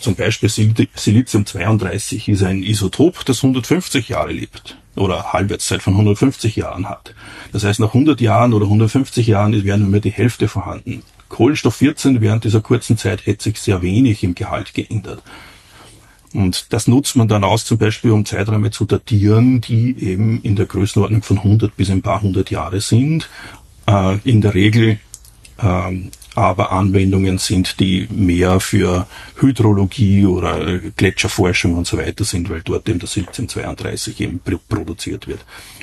Zum Beispiel Silizium 32 ist ein Isotop, das 150 Jahre lebt oder Halbwertszeit von 150 Jahren hat. Das heißt, nach 100 Jahren oder 150 Jahren wären nur mehr die Hälfte vorhanden. Kohlenstoff 14 während dieser kurzen Zeit hätte sich sehr wenig im Gehalt geändert. Und das nutzt man dann aus, zum Beispiel, um Zeiträume zu datieren, die eben in der Größenordnung von 100 bis ein paar hundert Jahre sind. Äh, in der Regel ähm, aber Anwendungen sind, die mehr für Hydrologie oder Gletscherforschung und so weiter sind, weil dort eben das Silicium 32 eben produziert wird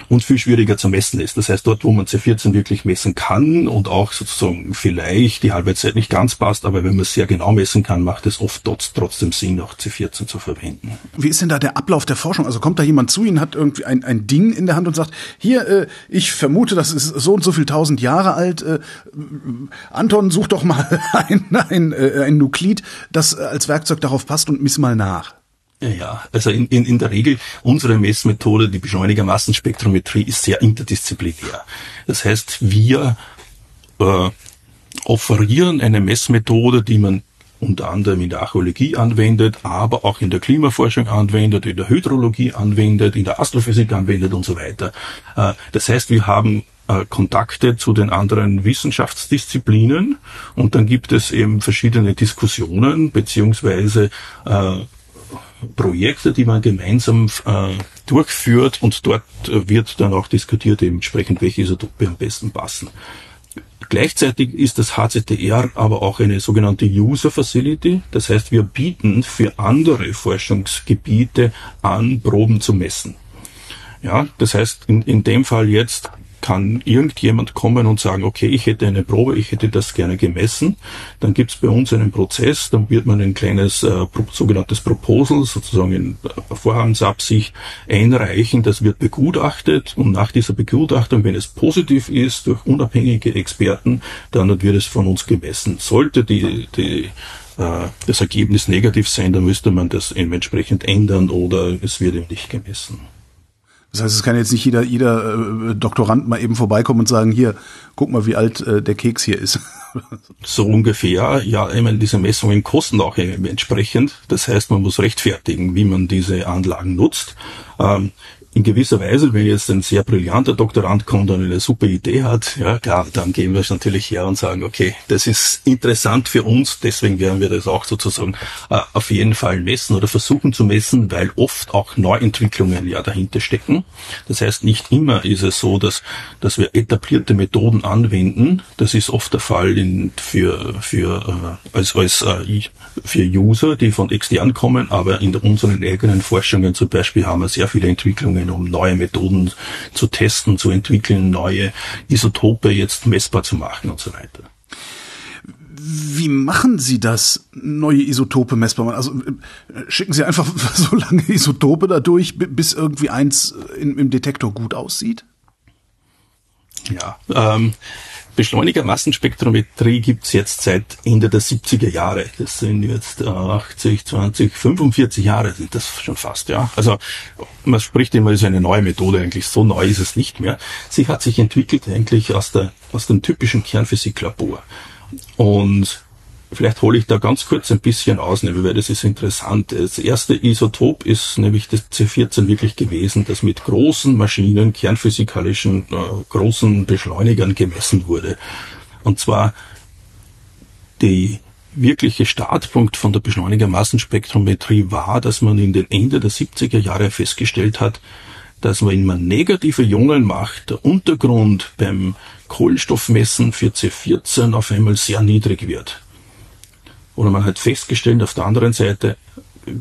und viel schwieriger zu messen ist. Das heißt, dort, wo man C14 wirklich messen kann und auch sozusagen vielleicht die Halbwertszeit nicht ganz passt, aber wenn man es sehr genau messen kann, macht es oft trotzdem Sinn, auch C14 zu verwenden. Wie ist denn da der Ablauf der Forschung? Also kommt da jemand zu Ihnen, hat irgendwie ein, ein Ding in der Hand und sagt, hier, äh, ich vermute, das ist so und so viel tausend Jahre alt. Äh, Anton, such doch mal ein, ein, äh, ein Nuklid, das als Werkzeug darauf passt und miss mal nach. Ja, also in, in, in der Regel unsere Messmethode, die Beschleunigermassenspektrometrie, ist sehr interdisziplinär. Das heißt, wir äh, offerieren eine Messmethode, die man unter anderem in der Archäologie anwendet, aber auch in der Klimaforschung anwendet, in der Hydrologie anwendet, in der Astrophysik anwendet und so weiter. Äh, das heißt, wir haben äh, Kontakte zu den anderen Wissenschaftsdisziplinen und dann gibt es eben verschiedene Diskussionen beziehungsweise äh, Projekte, die man gemeinsam äh, durchführt und dort äh, wird dann auch diskutiert, entsprechend welche Isotope am besten passen. Gleichzeitig ist das HCTR aber auch eine sogenannte User Facility. Das heißt, wir bieten für andere Forschungsgebiete an, Proben zu messen. Ja, das heißt, in, in dem Fall jetzt kann irgendjemand kommen und sagen, okay, ich hätte eine Probe, ich hätte das gerne gemessen. Dann gibt es bei uns einen Prozess, dann wird man ein kleines äh, sogenanntes Proposal, sozusagen in Vorhabensabsicht, einreichen. Das wird begutachtet und nach dieser Begutachtung, wenn es positiv ist, durch unabhängige Experten, dann wird es von uns gemessen. Sollte die, die äh, das Ergebnis negativ sein, dann müsste man das entsprechend ändern oder es wird eben nicht gemessen. Das heißt, es kann jetzt nicht jeder, jeder äh, Doktorand mal eben vorbeikommen und sagen, hier, guck mal, wie alt äh, der Keks hier ist. so ungefähr. Ja, ich meine, diese Messungen kosten auch entsprechend. Das heißt, man muss rechtfertigen, wie man diese Anlagen nutzt. Ähm, in gewisser Weise, wenn jetzt ein sehr brillanter Doktorand kommt und eine super Idee hat, ja klar, dann gehen wir es natürlich her und sagen, okay, das ist interessant für uns, deswegen werden wir das auch sozusagen äh, auf jeden Fall messen oder versuchen zu messen, weil oft auch Neuentwicklungen ja dahinter stecken. Das heißt, nicht immer ist es so, dass, dass wir etablierte Methoden anwenden. Das ist oft der Fall in, für, für, äh, als, als äh, für User, die von extern kommen, aber in unseren eigenen Forschungen zum Beispiel haben wir sehr viele Entwicklungen Forschungen, um neue Methoden zu testen, zu entwickeln, neue Isotope jetzt messbar zu machen und so weiter. Wie machen Sie das, neue Isotope messbar Also äh, schicken Sie einfach so lange Isotope da durch, bis irgendwie eins im, im Detektor gut aussieht? Ja, ähm, Beschleunigermassenspektrometrie gibt's jetzt seit Ende der 70er Jahre. Das sind jetzt 80, 20, 45 Jahre sind das schon fast, ja. Also man spricht immer, es ist eine neue Methode eigentlich. So neu ist es nicht mehr. Sie hat sich entwickelt eigentlich aus der aus dem typischen Kernphysiklabor. Und Vielleicht hole ich da ganz kurz ein bisschen aus, weil das ist interessant. Das erste Isotop ist nämlich das C14 wirklich gewesen, das mit großen Maschinen, kernphysikalischen äh, großen Beschleunigern gemessen wurde. Und zwar die wirkliche Startpunkt von der Beschleunigermassenspektrometrie war, dass man in den Ende der 70er Jahre festgestellt hat, dass wenn man negative Ionen macht, der Untergrund beim Kohlenstoffmessen für C14 auf einmal sehr niedrig wird. Oder man hat festgestellt, auf der anderen Seite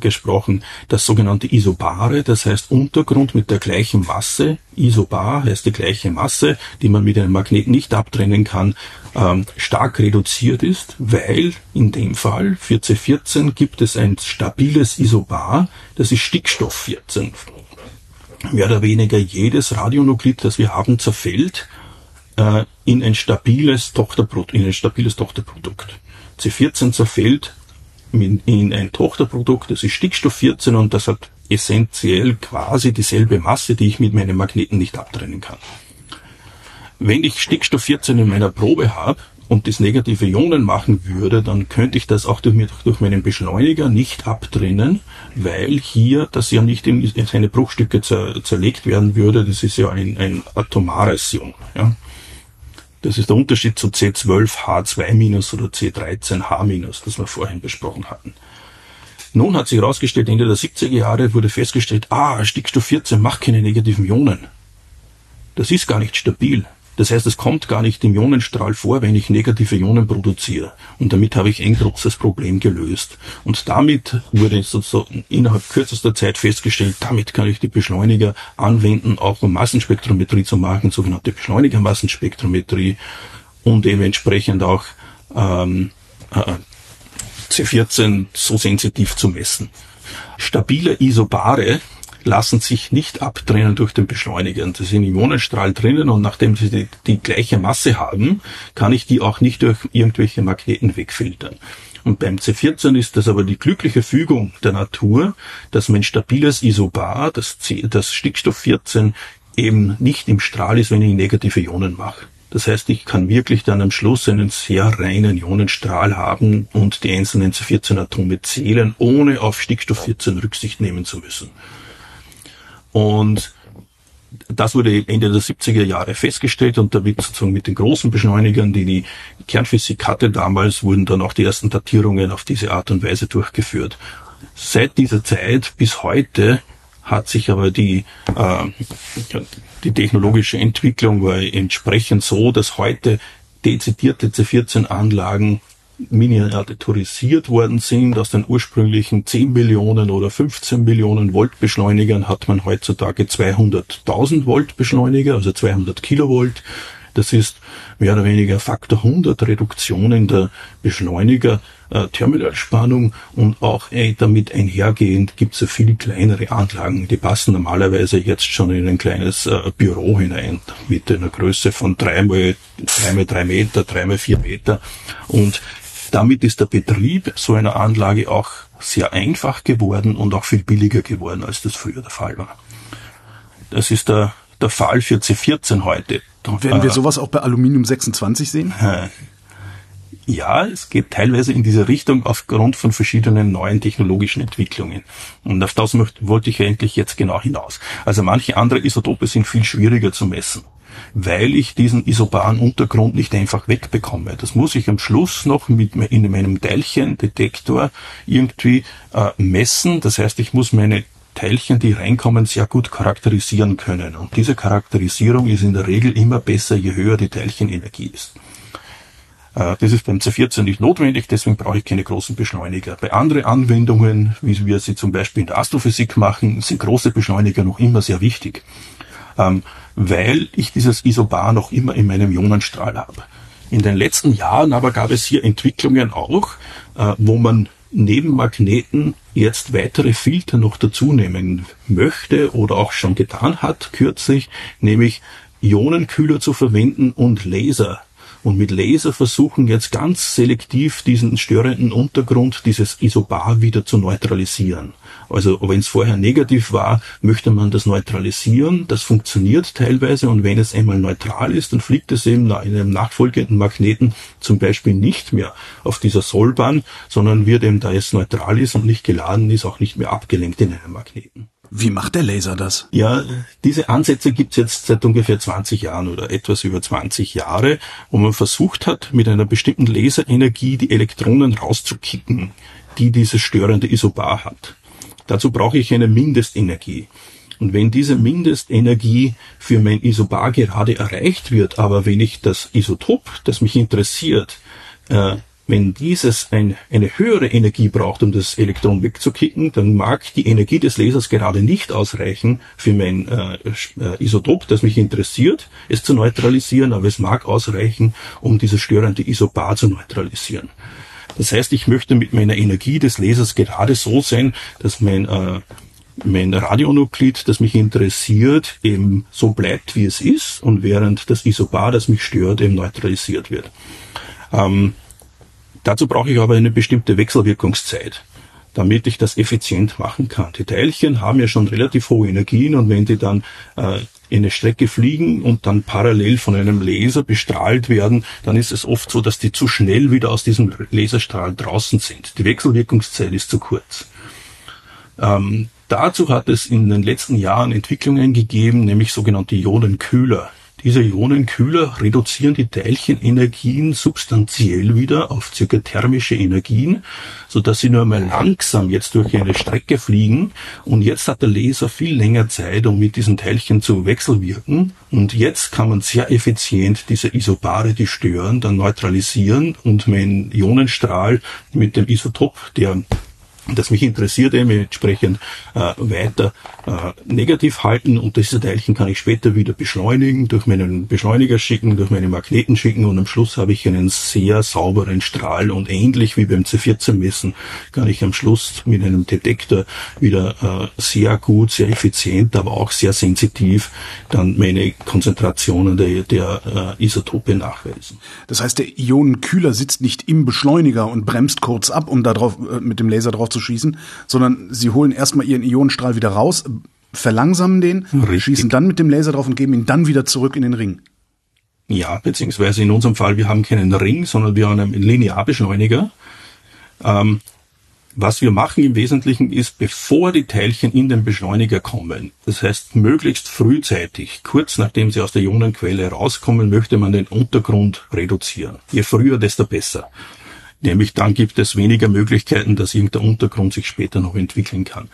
gesprochen, das sogenannte Isobare, das heißt Untergrund mit der gleichen Masse, Isobar heißt die gleiche Masse, die man mit einem Magnet nicht abtrennen kann, ähm, stark reduziert ist, weil in dem Fall für C14 gibt es ein stabiles Isobar, das ist Stickstoff 14. Mehr oder weniger jedes Radionuklid, das wir haben, zerfällt äh, in ein stabiles Tochterprodukt, in ein stabiles Tochterprodukt. C14 zerfällt in ein Tochterprodukt, das ist Stickstoff 14 und das hat essentiell quasi dieselbe Masse, die ich mit meinem Magneten nicht abtrennen kann. Wenn ich Stickstoff 14 in meiner Probe habe und das negative Ionen machen würde, dann könnte ich das auch durch, durch meinen Beschleuniger nicht abtrennen, weil hier das ja nicht in seine Bruchstücke zer, zerlegt werden würde. Das ist ja ein, ein atomares Ion. Ja. Das ist der Unterschied zu C12H2- oder C13H-, das wir vorhin besprochen hatten. Nun hat sich herausgestellt, Ende der 70er Jahre wurde festgestellt, ah, Stickstoff 14 macht keine negativen Ionen. Das ist gar nicht stabil. Das heißt, es kommt gar nicht im Ionenstrahl vor, wenn ich negative Ionen produziere. Und damit habe ich ein großes Problem gelöst. Und damit wurde sozusagen innerhalb kürzester Zeit festgestellt, damit kann ich die Beschleuniger anwenden, auch um Massenspektrometrie zu machen, sogenannte Beschleunigermassenspektrometrie und eben entsprechend auch ähm, äh, C14 so sensitiv zu messen. Stabile Isobare lassen sich nicht abtrennen durch den Beschleuniger. Das sind Ionenstrahl drinnen und nachdem sie die, die gleiche Masse haben, kann ich die auch nicht durch irgendwelche Magneten wegfiltern. Und beim C14 ist das aber die glückliche Fügung der Natur, dass mein stabiles Isobar, das, C, das Stickstoff 14, eben nicht im Strahl ist, wenn ich negative Ionen mache. Das heißt, ich kann wirklich dann am Schluss einen sehr reinen Ionenstrahl haben und die einzelnen C14-Atome zählen, ohne auf Stickstoff 14 Rücksicht nehmen zu müssen. Und das wurde Ende der 70er Jahre festgestellt und damit sozusagen mit den großen Beschleunigern, die die Kernphysik hatte damals, wurden dann auch die ersten Datierungen auf diese Art und Weise durchgeführt. Seit dieser Zeit bis heute hat sich aber die, äh, die technologische Entwicklung war entsprechend so, dass heute dezidierte C14-Anlagen miniaturisiert worden sind. Aus den ursprünglichen 10 Millionen oder 15 Millionen Volt Beschleunigern hat man heutzutage 200.000 Volt Beschleuniger, also 200 Kilovolt. Das ist mehr oder weniger Faktor 100 Reduktion in der Beschleuniger äh, und auch damit einhergehend gibt es viel kleinere Anlagen, die passen normalerweise jetzt schon in ein kleines äh, Büro hinein mit einer Größe von drei mal drei mal drei Meter, drei mal vier Meter und damit ist der Betrieb so einer Anlage auch sehr einfach geworden und auch viel billiger geworden, als das früher der Fall war. Das ist der, der Fall für C14 heute. Werden wir äh, sowas auch bei Aluminium 26 sehen? Ja, es geht teilweise in diese Richtung aufgrund von verschiedenen neuen technologischen Entwicklungen. Und auf das wollte ich eigentlich jetzt genau hinaus. Also manche andere Isotope sind viel schwieriger zu messen weil ich diesen isobaren Untergrund nicht einfach wegbekomme. Das muss ich am Schluss noch mit in meinem Teilchendetektor irgendwie äh, messen. Das heißt, ich muss meine Teilchen, die reinkommen, sehr gut charakterisieren können. Und diese Charakterisierung ist in der Regel immer besser, je höher die Teilchenenergie ist. Äh, das ist beim C14 nicht notwendig, deswegen brauche ich keine großen Beschleuniger. Bei anderen Anwendungen, wie wir sie zum Beispiel in der Astrophysik machen, sind große Beschleuniger noch immer sehr wichtig. Ähm, weil ich dieses Isobar noch immer in meinem Ionenstrahl habe. In den letzten Jahren aber gab es hier Entwicklungen auch, äh, wo man neben Magneten jetzt weitere Filter noch dazu nehmen möchte oder auch schon getan hat kürzlich, nämlich Ionenkühler zu verwenden und Laser und mit Laser versuchen jetzt ganz selektiv diesen störenden Untergrund, dieses Isobar wieder zu neutralisieren. Also wenn es vorher negativ war, möchte man das neutralisieren. Das funktioniert teilweise und wenn es einmal neutral ist, dann fliegt es eben in einem nachfolgenden Magneten zum Beispiel nicht mehr auf dieser Sollbahn, sondern wird eben, da es neutral ist und nicht geladen ist, auch nicht mehr abgelenkt in einem Magneten. Wie macht der Laser das? Ja, diese Ansätze gibt's jetzt seit ungefähr 20 Jahren oder etwas über 20 Jahre, wo man versucht hat, mit einer bestimmten Laserenergie die Elektronen rauszukicken, die dieses störende Isobar hat. Dazu brauche ich eine Mindestenergie. Und wenn diese Mindestenergie für mein Isobar gerade erreicht wird, aber wenn ich das Isotop, das mich interessiert, äh, wenn dieses ein, eine höhere Energie braucht, um das Elektron wegzukicken, dann mag die Energie des Lasers gerade nicht ausreichen für mein äh, äh Isotop, das mich interessiert, es zu neutralisieren, aber es mag ausreichen, um dieses störende Isobar zu neutralisieren. Das heißt, ich möchte mit meiner Energie des Lasers gerade so sein, dass mein, äh, mein Radionuklid, das mich interessiert, eben so bleibt, wie es ist und während das Isobar, das mich stört, eben neutralisiert wird. Ähm, dazu brauche ich aber eine bestimmte Wechselwirkungszeit damit ich das effizient machen kann. Die Teilchen haben ja schon relativ hohe Energien und wenn die dann äh, in eine Strecke fliegen und dann parallel von einem Laser bestrahlt werden, dann ist es oft so, dass die zu schnell wieder aus diesem Laserstrahl draußen sind. Die Wechselwirkungszeit ist zu kurz. Ähm, dazu hat es in den letzten Jahren Entwicklungen gegeben, nämlich sogenannte Ionenkühler. Diese Ionenkühler reduzieren die Teilchenenergien substanziell wieder auf circa thermische Energien, so dass sie nur einmal langsam jetzt durch eine Strecke fliegen. Und jetzt hat der Laser viel länger Zeit, um mit diesen Teilchen zu wechselwirken. Und jetzt kann man sehr effizient diese Isobare, die stören, dann neutralisieren und mein Ionenstrahl mit dem Isotop, der das mich interessiert, eben entsprechend äh, weiter äh, negativ halten. Und diese Teilchen kann ich später wieder beschleunigen, durch meinen Beschleuniger schicken, durch meine Magneten schicken. Und am Schluss habe ich einen sehr sauberen Strahl. Und ähnlich wie beim C14 messen kann ich am Schluss mit einem Detektor wieder äh, sehr gut, sehr effizient, aber auch sehr sensitiv dann meine Konzentrationen der, der äh, Isotope nachweisen. Das heißt, der Ionenkühler sitzt nicht im Beschleuniger und bremst kurz ab, um da drauf, äh, mit dem Laser drauf zu schießen, sondern sie holen erstmal ihren Ionenstrahl wieder raus, verlangsamen den, Richtig. schießen dann mit dem Laser drauf und geben ihn dann wieder zurück in den Ring. Ja, beziehungsweise in unserem Fall, wir haben keinen Ring, sondern wir haben einen Linearbeschleuniger. Ähm, was wir machen im Wesentlichen ist, bevor die Teilchen in den Beschleuniger kommen, das heißt möglichst frühzeitig, kurz nachdem sie aus der Ionenquelle rauskommen, möchte man den Untergrund reduzieren. Je früher, desto besser. Nämlich dann gibt es weniger Möglichkeiten, dass irgendein Untergrund sich später noch entwickeln kann.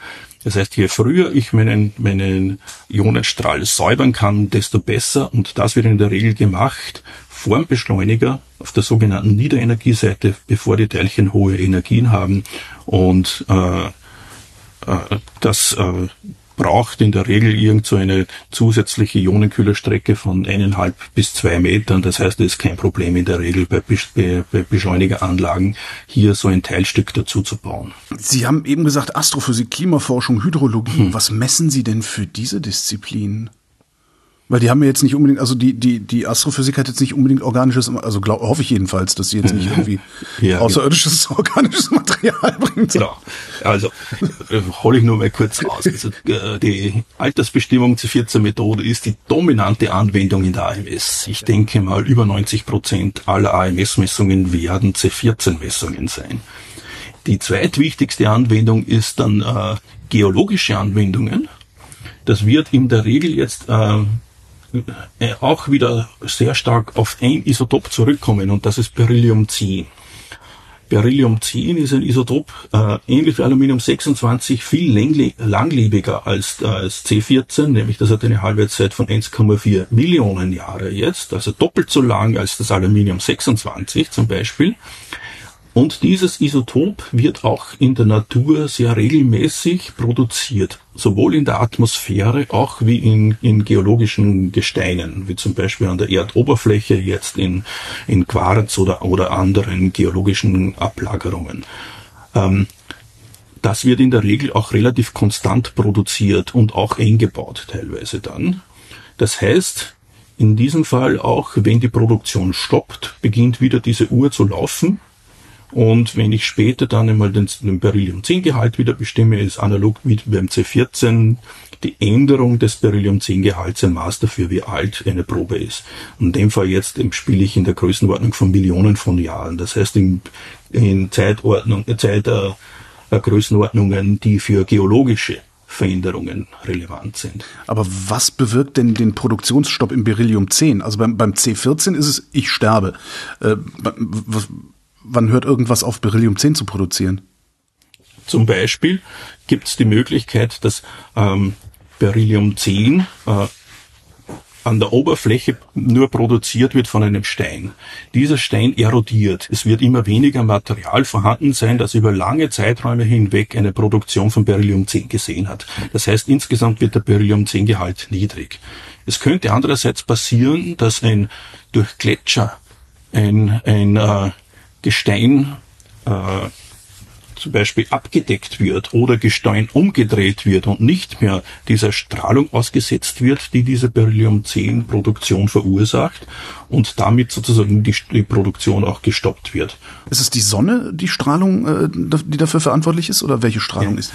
Das heißt, je früher ich meinen, meinen Ionenstrahl säubern kann, desto besser. Und das wird in der Regel gemacht vor dem Beschleuniger auf der sogenannten Niederenergieseite, bevor die Teilchen hohe Energien haben. Und äh, äh, das äh, braucht in der Regel irgend so eine zusätzliche Ionenkühlerstrecke von eineinhalb bis zwei Metern. Das heißt, es ist kein Problem in der Regel bei, bei, bei Beschleunigeranlagen hier so ein Teilstück dazu zu bauen. Sie haben eben gesagt Astrophysik, Klimaforschung, Hydrologie. Hm. Was messen Sie denn für diese Disziplinen? Weil die haben ja jetzt nicht unbedingt, also die, die, die Astrophysik hat jetzt nicht unbedingt organisches, also glaub, hoffe ich jedenfalls, dass sie jetzt nicht irgendwie ja, genau. außerirdisches genau. organisches Material bringt. Genau. Also äh, hole ich nur mal kurz raus. Also, äh, die Altersbestimmung C14-Methode ist die dominante Anwendung in der AMS. Ich denke mal, über 90 Prozent aller AMS-Messungen werden C14-Messungen sein. Die zweitwichtigste Anwendung ist dann äh, geologische Anwendungen. Das wird in der Regel jetzt äh, auch wieder sehr stark auf ein Isotop zurückkommen und das ist Beryllium 10. Beryllium 10 ist ein Isotop, äh, ähnlich wie Aluminium 26, viel langlebiger als, äh, als C14, nämlich das hat eine Halbwertszeit von 1,4 Millionen Jahre jetzt, also doppelt so lang als das Aluminium 26 zum Beispiel. Und dieses Isotop wird auch in der Natur sehr regelmäßig produziert, sowohl in der Atmosphäre auch wie in, in geologischen Gesteinen, wie zum Beispiel an der Erdoberfläche jetzt in, in Quarz oder, oder anderen geologischen Ablagerungen. Ähm, das wird in der Regel auch relativ konstant produziert und auch eingebaut teilweise dann. Das heißt, In diesem Fall auch, wenn die Produktion stoppt, beginnt wieder diese Uhr zu laufen. Und wenn ich später dann einmal den, den Beryllium-10-Gehalt wieder bestimme, ist analog wie beim C14 die Änderung des Beryllium-10-Gehalts ein Maß dafür, wie alt eine Probe ist. in dem Fall jetzt spiele ich in der Größenordnung von Millionen von Jahren. Das heißt in, in Zeitordnung, Zeit, äh, äh Größenordnungen, die für geologische Veränderungen relevant sind. Aber was bewirkt denn den Produktionsstopp im Beryllium 10? Also beim, beim C14 ist es, ich sterbe. Äh, wann hört irgendwas auf, Beryllium 10 zu produzieren? Zum Beispiel gibt es die Möglichkeit, dass ähm, Beryllium 10 äh, an der Oberfläche nur produziert wird von einem Stein. Dieser Stein erodiert. Es wird immer weniger Material vorhanden sein, das über lange Zeiträume hinweg eine Produktion von Beryllium-10 gesehen hat. Das heißt, insgesamt wird der Beryllium-10-Gehalt niedrig. Es könnte andererseits passieren, dass ein durch Gletscher ein, ein äh, Gestein äh, zum Beispiel abgedeckt wird oder Gestein umgedreht wird und nicht mehr dieser Strahlung ausgesetzt wird, die diese Beryllium-10-Produktion verursacht und damit sozusagen die, die, Produktion auch gestoppt wird. Ist es die Sonne, die Strahlung, äh, die dafür verantwortlich ist oder welche Strahlung ja. ist?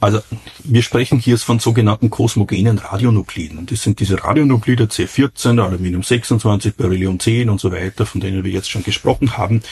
Also wir sprechen hier von sogenannten kosmogenen Radionukliden. Das sind diese Radionuklide C14, Aluminium 26, Beryllium 10 und so weiter, von denen wir jetzt schon gesprochen haben.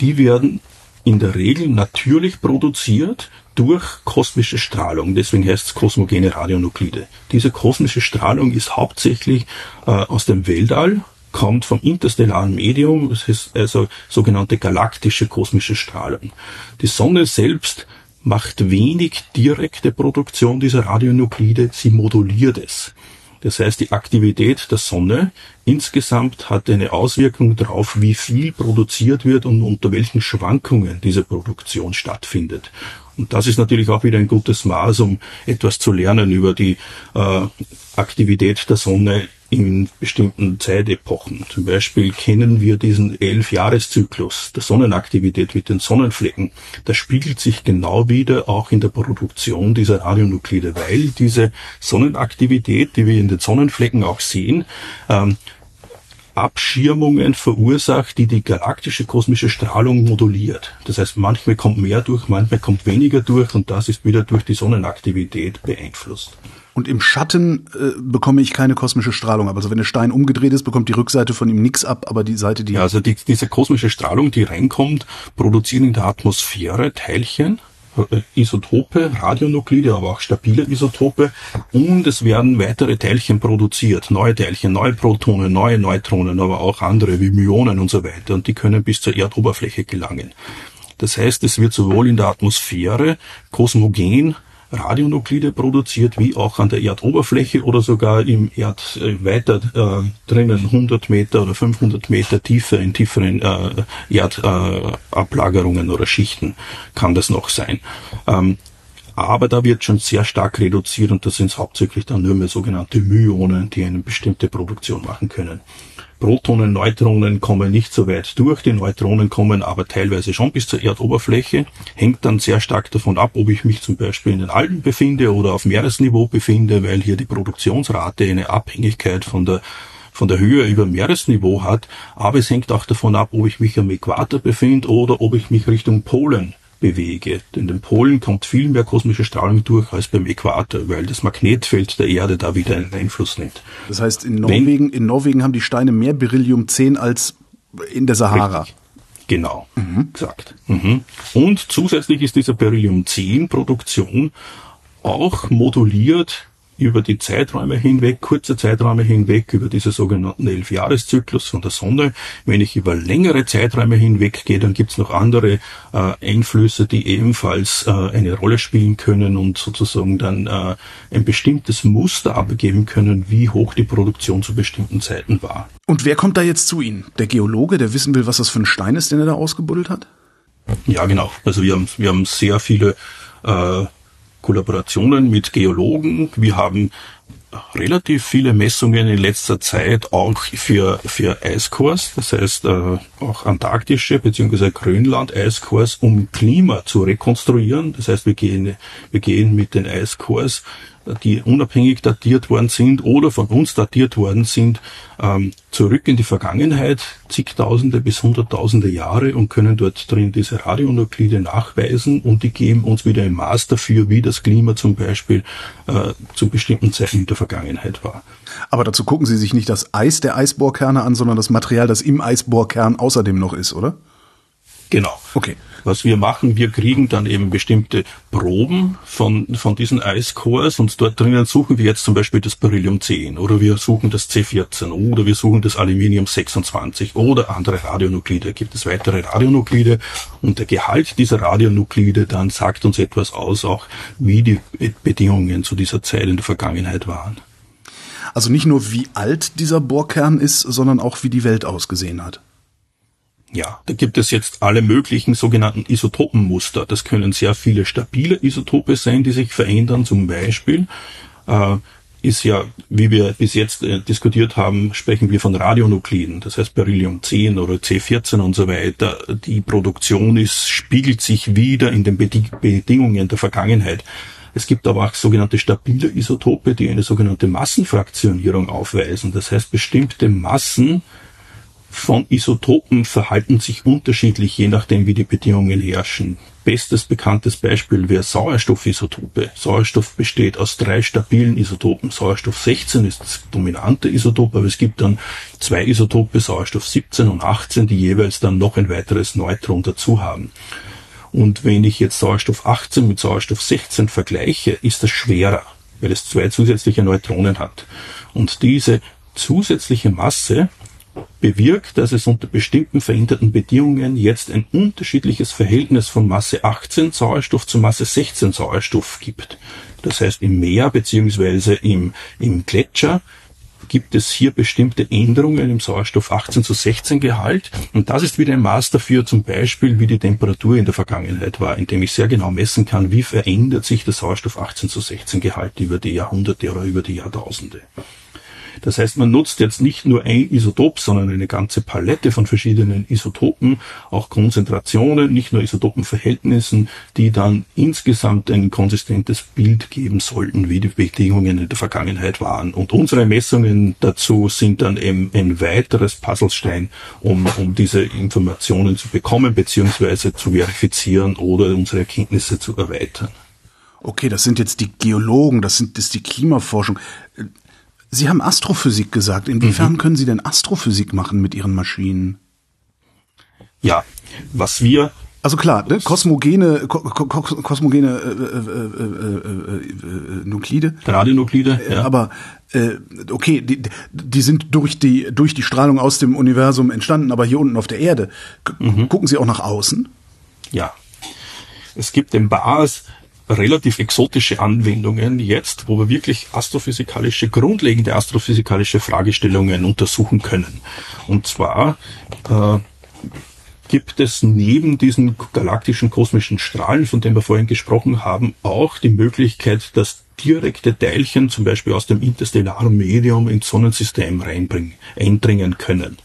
Die werden in der Regel natürlich produziert durch kosmische Strahlung. Deswegen heißt es kosmogene Radionuklide. Diese kosmische Strahlung ist hauptsächlich äh, aus dem Weltall, kommt vom interstellaren Medium, das ist also sogenannte galaktische kosmische Strahlung. Die Sonne selbst macht wenig direkte Produktion dieser Radionuklide, sie moduliert es. Das heißt, die Aktivität der Sonne insgesamt hat eine Auswirkung darauf, wie viel produziert wird und unter welchen Schwankungen diese Produktion stattfindet. Und das ist natürlich auch wieder ein gutes Maß, um etwas zu lernen über die äh, Aktivität der Sonne in bestimmten Zeitepochen. Zum Beispiel kennen wir diesen Elf-Jahres-Zyklus der Sonnenaktivität mit den Sonnenflecken. Das spiegelt sich genau wieder auch in der Produktion dieser Radionuklide, weil diese Sonnenaktivität, die wir in den Sonnenflecken auch sehen, ähm, Abschirmungen verursacht, die die galaktische kosmische Strahlung moduliert. Das heißt, manchmal kommt mehr durch, manchmal kommt weniger durch und das ist wieder durch die Sonnenaktivität beeinflusst. Und im Schatten äh, bekomme ich keine kosmische Strahlung. Also wenn der Stein umgedreht ist, bekommt die Rückseite von ihm nichts ab, aber die Seite, die... Ja, also die, diese kosmische Strahlung, die reinkommt, produzieren in der Atmosphäre Teilchen, äh, Isotope, Radionuklide, aber auch stabile Isotope und es werden weitere Teilchen produziert, neue Teilchen, neue Protonen, neue Neutronen, aber auch andere wie Myonen und so weiter und die können bis zur Erdoberfläche gelangen. Das heißt, es wird sowohl in der Atmosphäre kosmogen Radionuklide produziert, wie auch an der Erdoberfläche oder sogar im Erd äh, weiter äh, drinnen 100 Meter oder 500 Meter tiefer in tieferen äh, Erdablagerungen oder Schichten kann das noch sein. Ähm, aber da wird schon sehr stark reduziert und das sind hauptsächlich dann nur mehr sogenannte Myonen, die eine bestimmte Produktion machen können. Protonen, Neutronen kommen nicht so weit durch. Die Neutronen kommen aber teilweise schon bis zur Erdoberfläche. Hängt dann sehr stark davon ab, ob ich mich zum Beispiel in den Alpen befinde oder auf Meeresniveau befinde, weil hier die Produktionsrate eine Abhängigkeit von der von der Höhe über Meeresniveau hat, aber es hängt auch davon ab, ob ich mich am Äquator befinde oder ob ich mich Richtung Polen bewege. In den Polen kommt viel mehr kosmische Strahlung durch als beim Äquator, weil das Magnetfeld der Erde da wieder einen Einfluss nimmt. Das heißt, in Norwegen, in Norwegen haben die Steine mehr Beryllium 10 als in der Sahara. Richtig. Genau, mhm. exakt. Mhm. Und zusätzlich ist diese Beryllium 10 Produktion auch moduliert über die Zeiträume hinweg, kurze Zeiträume hinweg, über diese sogenannten Elfjahreszyklus von der Sonne. Wenn ich über längere Zeiträume hinweg gehe, dann gibt's noch andere äh, Einflüsse, die ebenfalls äh, eine Rolle spielen können und sozusagen dann äh, ein bestimmtes Muster abgeben können, wie hoch die Produktion zu bestimmten Zeiten war. Und wer kommt da jetzt zu Ihnen? Der Geologe, der wissen will, was das für ein Stein ist, den er da ausgebuddelt hat? Ja, genau. Also wir haben, wir haben sehr viele äh, Kollaborationen mit Geologen. Wir haben relativ viele Messungen in letzter Zeit auch für, für Eiskurs, das heißt äh, auch antarktische bzw. Grönland-Eiskurs, um Klima zu rekonstruieren. Das heißt, wir gehen, wir gehen mit den Eiskurs die unabhängig datiert worden sind oder von uns datiert worden sind, ähm, zurück in die Vergangenheit, zigtausende bis hunderttausende Jahre und können dort drin diese Radionuklide nachweisen und die geben uns wieder ein Maß dafür, wie das Klima zum Beispiel äh, zu bestimmten Zeiten in der Vergangenheit war. Aber dazu gucken Sie sich nicht das Eis der Eisbohrkerne an, sondern das Material, das im Eisbohrkern außerdem noch ist, oder? Genau. Okay. Was wir machen, wir kriegen dann eben bestimmte Proben von, von diesen Eiscores und dort drinnen suchen wir jetzt zum Beispiel das Beryllium 10 oder wir suchen das C14 oder wir suchen das Aluminium 26 oder andere Radionuklide. Gibt es weitere Radionuklide und der Gehalt dieser Radionuklide dann sagt uns etwas aus, auch wie die Bedingungen zu dieser Zeit in der Vergangenheit waren. Also nicht nur wie alt dieser Bohrkern ist, sondern auch wie die Welt ausgesehen hat. Ja, da gibt es jetzt alle möglichen sogenannten Isotopenmuster. Das können sehr viele stabile Isotope sein, die sich verändern. Zum Beispiel äh, ist ja, wie wir bis jetzt äh, diskutiert haben, sprechen wir von Radionukliden, das heißt Beryllium 10 oder C14 und so weiter. Die Produktion ist, spiegelt sich wieder in den Bedingungen der Vergangenheit. Es gibt aber auch sogenannte stabile Isotope, die eine sogenannte Massenfraktionierung aufweisen. Das heißt, bestimmte Massen von Isotopen verhalten sich unterschiedlich, je nachdem, wie die Bedingungen herrschen. Bestes bekanntes Beispiel wäre Sauerstoffisotope. Sauerstoff besteht aus drei stabilen Isotopen. Sauerstoff 16 ist das dominante Isotop, aber es gibt dann zwei Isotope, Sauerstoff 17 und 18, die jeweils dann noch ein weiteres Neutron dazu haben. Und wenn ich jetzt Sauerstoff 18 mit Sauerstoff 16 vergleiche, ist das schwerer, weil es zwei zusätzliche Neutronen hat. Und diese zusätzliche Masse bewirkt, dass es unter bestimmten veränderten Bedingungen jetzt ein unterschiedliches Verhältnis von Masse 18 Sauerstoff zu Masse 16 Sauerstoff gibt. Das heißt, im Meer beziehungsweise im, im Gletscher gibt es hier bestimmte Änderungen im Sauerstoff 18 zu 16 Gehalt. Und das ist wieder ein Maß dafür, zum Beispiel, wie die Temperatur in der Vergangenheit war, indem ich sehr genau messen kann, wie verändert sich der Sauerstoff 18 zu 16 Gehalt über die Jahrhunderte oder über die Jahrtausende. Das heißt, man nutzt jetzt nicht nur ein Isotop, sondern eine ganze Palette von verschiedenen Isotopen, auch Konzentrationen, nicht nur Isotopenverhältnissen, die dann insgesamt ein konsistentes Bild geben sollten, wie die Bedingungen in der Vergangenheit waren. Und unsere Messungen dazu sind dann eben ein weiteres Puzzlestein, um, um diese Informationen zu bekommen bzw. zu verifizieren oder unsere Erkenntnisse zu erweitern. Okay, das sind jetzt die Geologen, das sind das ist die Klimaforschung. Sie haben Astrophysik gesagt. Inwiefern mhm. können Sie denn Astrophysik machen mit Ihren Maschinen? Ja, was wir also klar, ne? kosmogene, ko ko kosmogene äh, äh, äh, äh, Nuklide. Radionuklide, ja. Aber äh, okay, die, die sind durch die durch die Strahlung aus dem Universum entstanden, aber hier unten auf der Erde. Mhm. Gucken Sie auch nach außen? Ja. Es gibt den Bars relativ exotische Anwendungen jetzt, wo wir wirklich astrophysikalische, grundlegende astrophysikalische Fragestellungen untersuchen können. Und zwar äh, gibt es neben diesen galaktischen kosmischen Strahlen, von denen wir vorhin gesprochen haben, auch die Möglichkeit, dass direkte Teilchen zum Beispiel aus dem interstellaren Medium ins Sonnensystem reinbringen, eindringen können.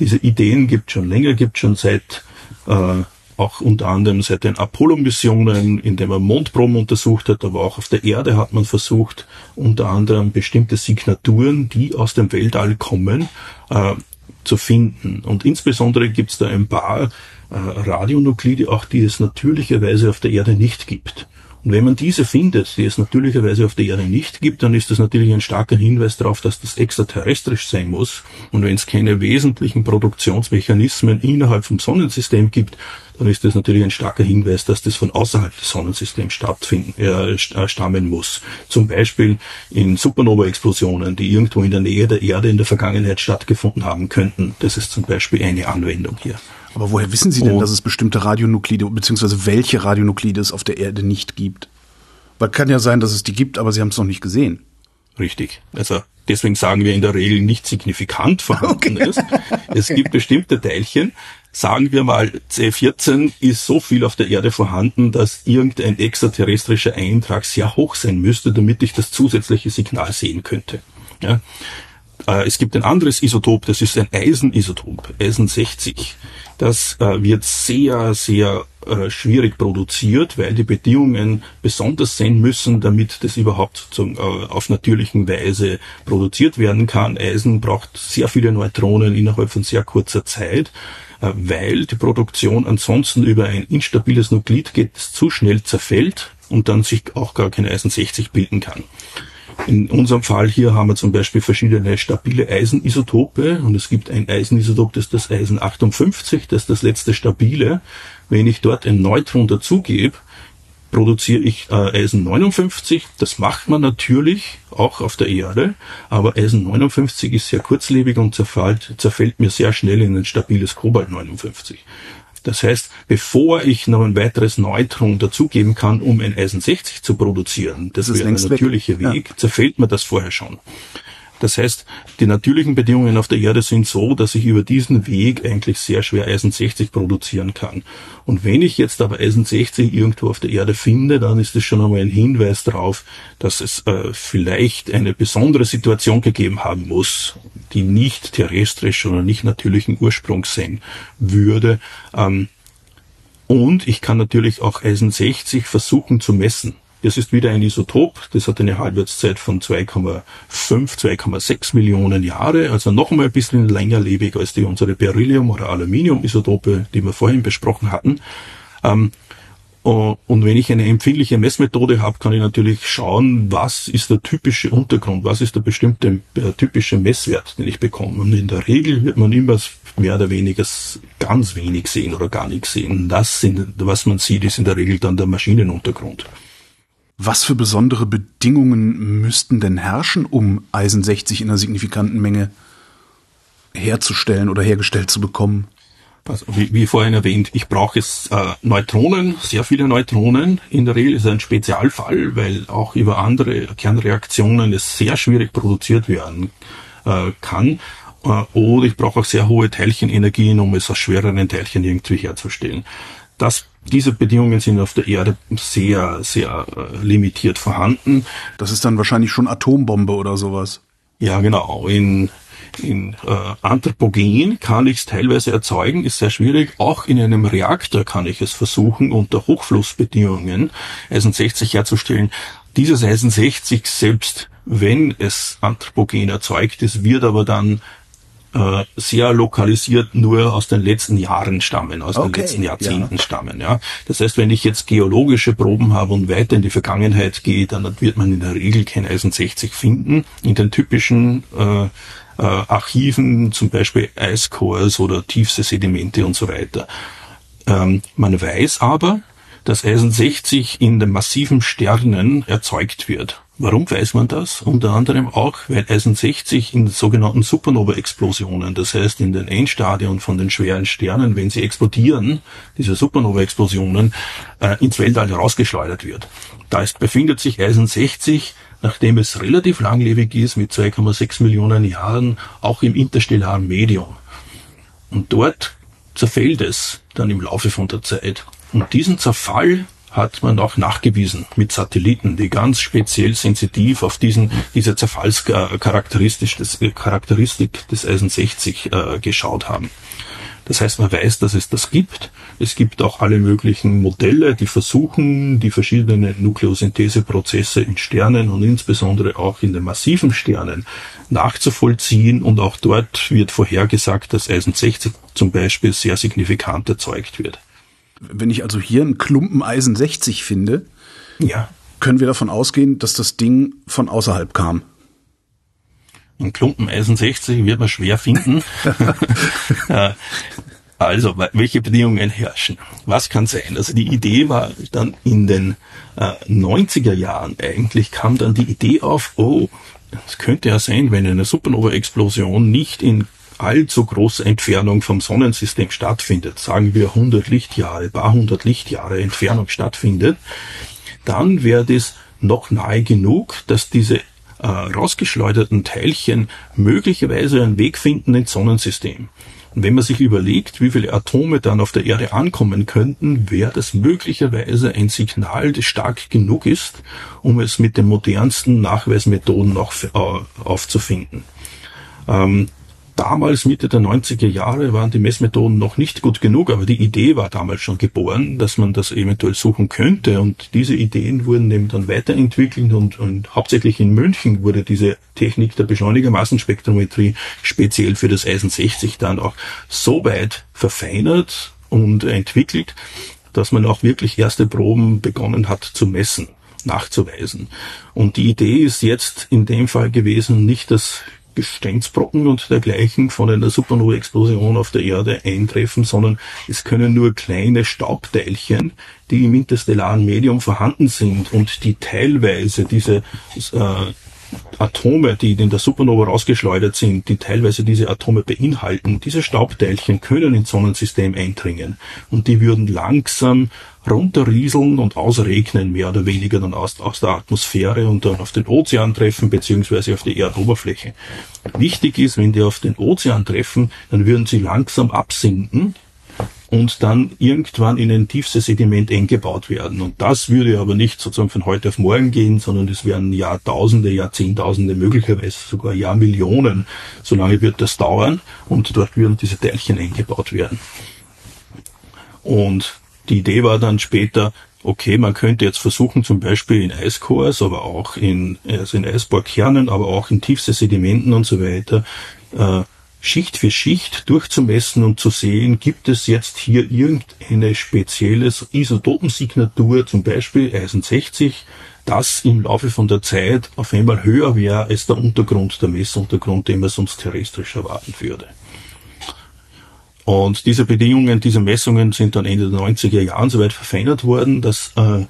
Diese Ideen gibt schon länger, gibt schon seit äh, auch unter anderem seit den Apollo-Missionen, in denen man Mondproben untersucht hat, aber auch auf der Erde hat man versucht, unter anderem bestimmte Signaturen, die aus dem Weltall kommen, äh, zu finden. Und insbesondere gibt es da ein paar äh, Radionuklide, auch die es natürlicherweise auf der Erde nicht gibt. Und wenn man diese findet, die es natürlicherweise auf der Erde nicht gibt, dann ist das natürlich ein starker Hinweis darauf, dass das extraterrestrisch sein muss. Und wenn es keine wesentlichen Produktionsmechanismen innerhalb vom Sonnensystem gibt, dann ist das natürlich ein starker Hinweis, dass das von außerhalb des Sonnensystems stattfinden, äh, äh, stammen muss. Zum Beispiel in Supernova-Explosionen, die irgendwo in der Nähe der Erde in der Vergangenheit stattgefunden haben könnten. Das ist zum Beispiel eine Anwendung hier. Aber woher wissen Sie denn, Und, dass es bestimmte Radionuklide, beziehungsweise welche Radionuklide es auf der Erde nicht gibt? Weil kann ja sein, dass es die gibt, aber Sie haben es noch nicht gesehen. Richtig. Also deswegen sagen wir in der Regel nicht signifikant vorhanden okay. ist. Es gibt bestimmte Teilchen, sagen wir mal, C14 ist so viel auf der Erde vorhanden, dass irgendein extraterrestrischer Eintrag sehr hoch sein müsste, damit ich das zusätzliche Signal sehen könnte. Ja? Äh, es gibt ein anderes Isotop, das ist ein Eisenisotop, Eisen 60. Das äh, wird sehr, sehr äh, schwierig produziert, weil die Bedingungen besonders sein müssen, damit das überhaupt auf natürlichen Weise produziert werden kann. Eisen braucht sehr viele Neutronen innerhalb von sehr kurzer Zeit weil die Produktion ansonsten über ein instabiles Nuklid geht, das zu schnell zerfällt und dann sich auch gar kein Eisen 60 bilden kann. In unserem Fall hier haben wir zum Beispiel verschiedene stabile Eisenisotope und es gibt ein Eisenisotop, das ist das Eisen 58, das ist das letzte stabile. Wenn ich dort ein Neutron dazugebe, produziere ich äh, Eisen 59. Das macht man natürlich auch auf der Erde, aber Eisen 59 ist sehr kurzlebig und zerfällt, zerfällt mir sehr schnell in ein stabiles Kobalt 59. Das heißt, bevor ich noch ein weiteres Neutron dazugeben kann, um ein Eisen 60 zu produzieren, das, das ist der natürliche weg. Weg, ja. zerfällt mir das vorher schon. Das heißt, die natürlichen Bedingungen auf der Erde sind so, dass ich über diesen Weg eigentlich sehr schwer Eisen 60 produzieren kann. Und wenn ich jetzt aber Eisen 60 irgendwo auf der Erde finde, dann ist das schon einmal ein Hinweis darauf, dass es äh, vielleicht eine besondere Situation gegeben haben muss, die nicht terrestrisch oder nicht natürlichen Ursprungs sein würde. Ähm, und ich kann natürlich auch Eisen 60 versuchen zu messen. Das ist wieder ein Isotop, das hat eine Halbwertszeit von 2,5, 2,6 Millionen Jahre, also noch einmal ein bisschen länger lebig als die unsere Beryllium- oder Aluminium-Isotope, die wir vorhin besprochen hatten. Ähm, und wenn ich eine empfindliche Messmethode habe, kann ich natürlich schauen, was ist der typische Untergrund, was ist der bestimmte der typische Messwert, den ich bekomme. Und in der Regel wird man immer mehr oder weniger ganz wenig sehen oder gar nichts sehen. Das sind, was man sieht, ist in der Regel dann der Maschinenuntergrund. Was für besondere Bedingungen müssten denn herrschen, um Eisen 60 in einer signifikanten Menge herzustellen oder hergestellt zu bekommen? Also wie, wie vorhin erwähnt, ich brauche es äh, Neutronen, sehr viele Neutronen. In der Regel ist es ein Spezialfall, weil auch über andere Kernreaktionen es sehr schwierig produziert werden äh, kann. Äh, oder ich brauche auch sehr hohe Teilchenenergien, um es aus schwereren Teilchen irgendwie herzustellen. Das diese Bedingungen sind auf der Erde sehr, sehr äh, limitiert vorhanden. Das ist dann wahrscheinlich schon Atombombe oder sowas. Ja, genau. In, in äh, Anthropogen kann ich es teilweise erzeugen, ist sehr schwierig. Auch in einem Reaktor kann ich es versuchen, unter Hochflussbedingungen Eisen 60 herzustellen. Dieses Eisen 60 selbst, wenn es anthropogen erzeugt ist, wird aber dann äh, sehr lokalisiert nur aus den letzten Jahren stammen, aus okay, den letzten Jahrzehnten ja. stammen. Ja, das heißt, wenn ich jetzt geologische Proben habe und weiter in die Vergangenheit gehe, dann wird man in der Regel kein Eisen 60 finden. In den typischen äh, äh, Archiven, zum Beispiel Eiscores oder tiefste Sedimente und so weiter. Ähm, man weiß aber, dass Eisen 60 in den massiven Sternen erzeugt wird. Warum weiß man das? Unter anderem auch, weil Eisen 60 in sogenannten Supernova-Explosionen, das heißt in den Endstadien von den schweren Sternen, wenn sie explodieren, diese Supernova-Explosionen, äh, ins Weltall rausgeschleudert wird. Da ist, befindet sich Eisen 60, nachdem es relativ langlebig ist, mit 2,6 Millionen Jahren, auch im interstellaren Medium. Und dort zerfällt es dann im Laufe von der Zeit. Und diesen Zerfall hat man auch nachgewiesen mit Satelliten, die ganz speziell sensitiv auf diesen, diese Zerfallscharakteristik des, Charakteristik des Eisen 60 äh, geschaut haben. Das heißt, man weiß, dass es das gibt. Es gibt auch alle möglichen Modelle, die versuchen, die verschiedenen Nukleosyntheseprozesse in Sternen und insbesondere auch in den massiven Sternen nachzuvollziehen. Und auch dort wird vorhergesagt, dass Eisen 60 zum Beispiel sehr signifikant erzeugt wird. Wenn ich also hier einen Klumpen Eisen 60 finde, ja. können wir davon ausgehen, dass das Ding von außerhalb kam. Ein Klumpen Eisen 60 wird man schwer finden. Also, welche Bedingungen herrschen? Was kann sein? Also die Idee war dann in den äh, 90er Jahren eigentlich kam dann die Idee auf, oh, es könnte ja sein, wenn eine Supernova-Explosion nicht in allzu große Entfernung vom Sonnensystem stattfindet, sagen wir 100 Lichtjahre, paar hundert Lichtjahre Entfernung stattfindet, dann wäre das noch nahe genug, dass diese äh, rausgeschleuderten Teilchen möglicherweise einen Weg finden ins Sonnensystem. Und wenn man sich überlegt, wie viele Atome dann auf der Erde ankommen könnten, wäre das möglicherweise ein Signal, das stark genug ist, um es mit den modernsten Nachweismethoden noch äh, aufzufinden. Ähm, damals, Mitte der 90er Jahre, waren die Messmethoden noch nicht gut genug, aber die Idee war damals schon geboren, dass man das eventuell suchen könnte. Und diese Ideen wurden eben dann weiterentwickelt und, und hauptsächlich in München wurde diese Technik der Beschleunigermassenspektrometrie speziell für das Eisen 60 dann auch so weit verfeinert und entwickelt, dass man auch wirklich erste Proben begonnen hat zu messen nachzuweisen. Und die Idee ist jetzt in dem Fall gewesen, nicht das Gesteinsbrocken und dergleichen von einer Supernova-Explosion auf der Erde eintreffen, sondern es können nur kleine Staubteilchen, die im interstellaren Medium vorhanden sind und die teilweise diese äh, Atome, die in der Supernova rausgeschleudert sind, die teilweise diese Atome beinhalten, diese Staubteilchen können ins Sonnensystem eindringen und die würden langsam runterrieseln und ausregnen, mehr oder weniger dann aus, aus der Atmosphäre und dann auf den Ozean treffen, beziehungsweise auf die Erdoberfläche. Wichtig ist, wenn die auf den Ozean treffen, dann würden sie langsam absinken und dann irgendwann in ein tiefstes Sediment eingebaut werden. Und das würde aber nicht sozusagen von heute auf morgen gehen, sondern es werden Jahrtausende, Jahrzehntausende, möglicherweise sogar Jahrmillionen. So lange wird das dauern und dort würden diese Teilchen eingebaut werden. Und die Idee war dann später, okay, man könnte jetzt versuchen, zum Beispiel in Eiskors, aber auch in, also in Eisbohrkernen, aber auch in tiefste Sedimenten und so weiter, äh, Schicht für Schicht durchzumessen und zu sehen, gibt es jetzt hier irgendeine spezielle Isotopensignatur, zum Beispiel Eisen 60, das im Laufe von der Zeit auf einmal höher wäre als der Untergrund, der Messuntergrund, den man sonst terrestrisch erwarten würde. Und diese Bedingungen, diese Messungen sind dann Ende der 90er Jahre so weit verfeinert worden, dass äh,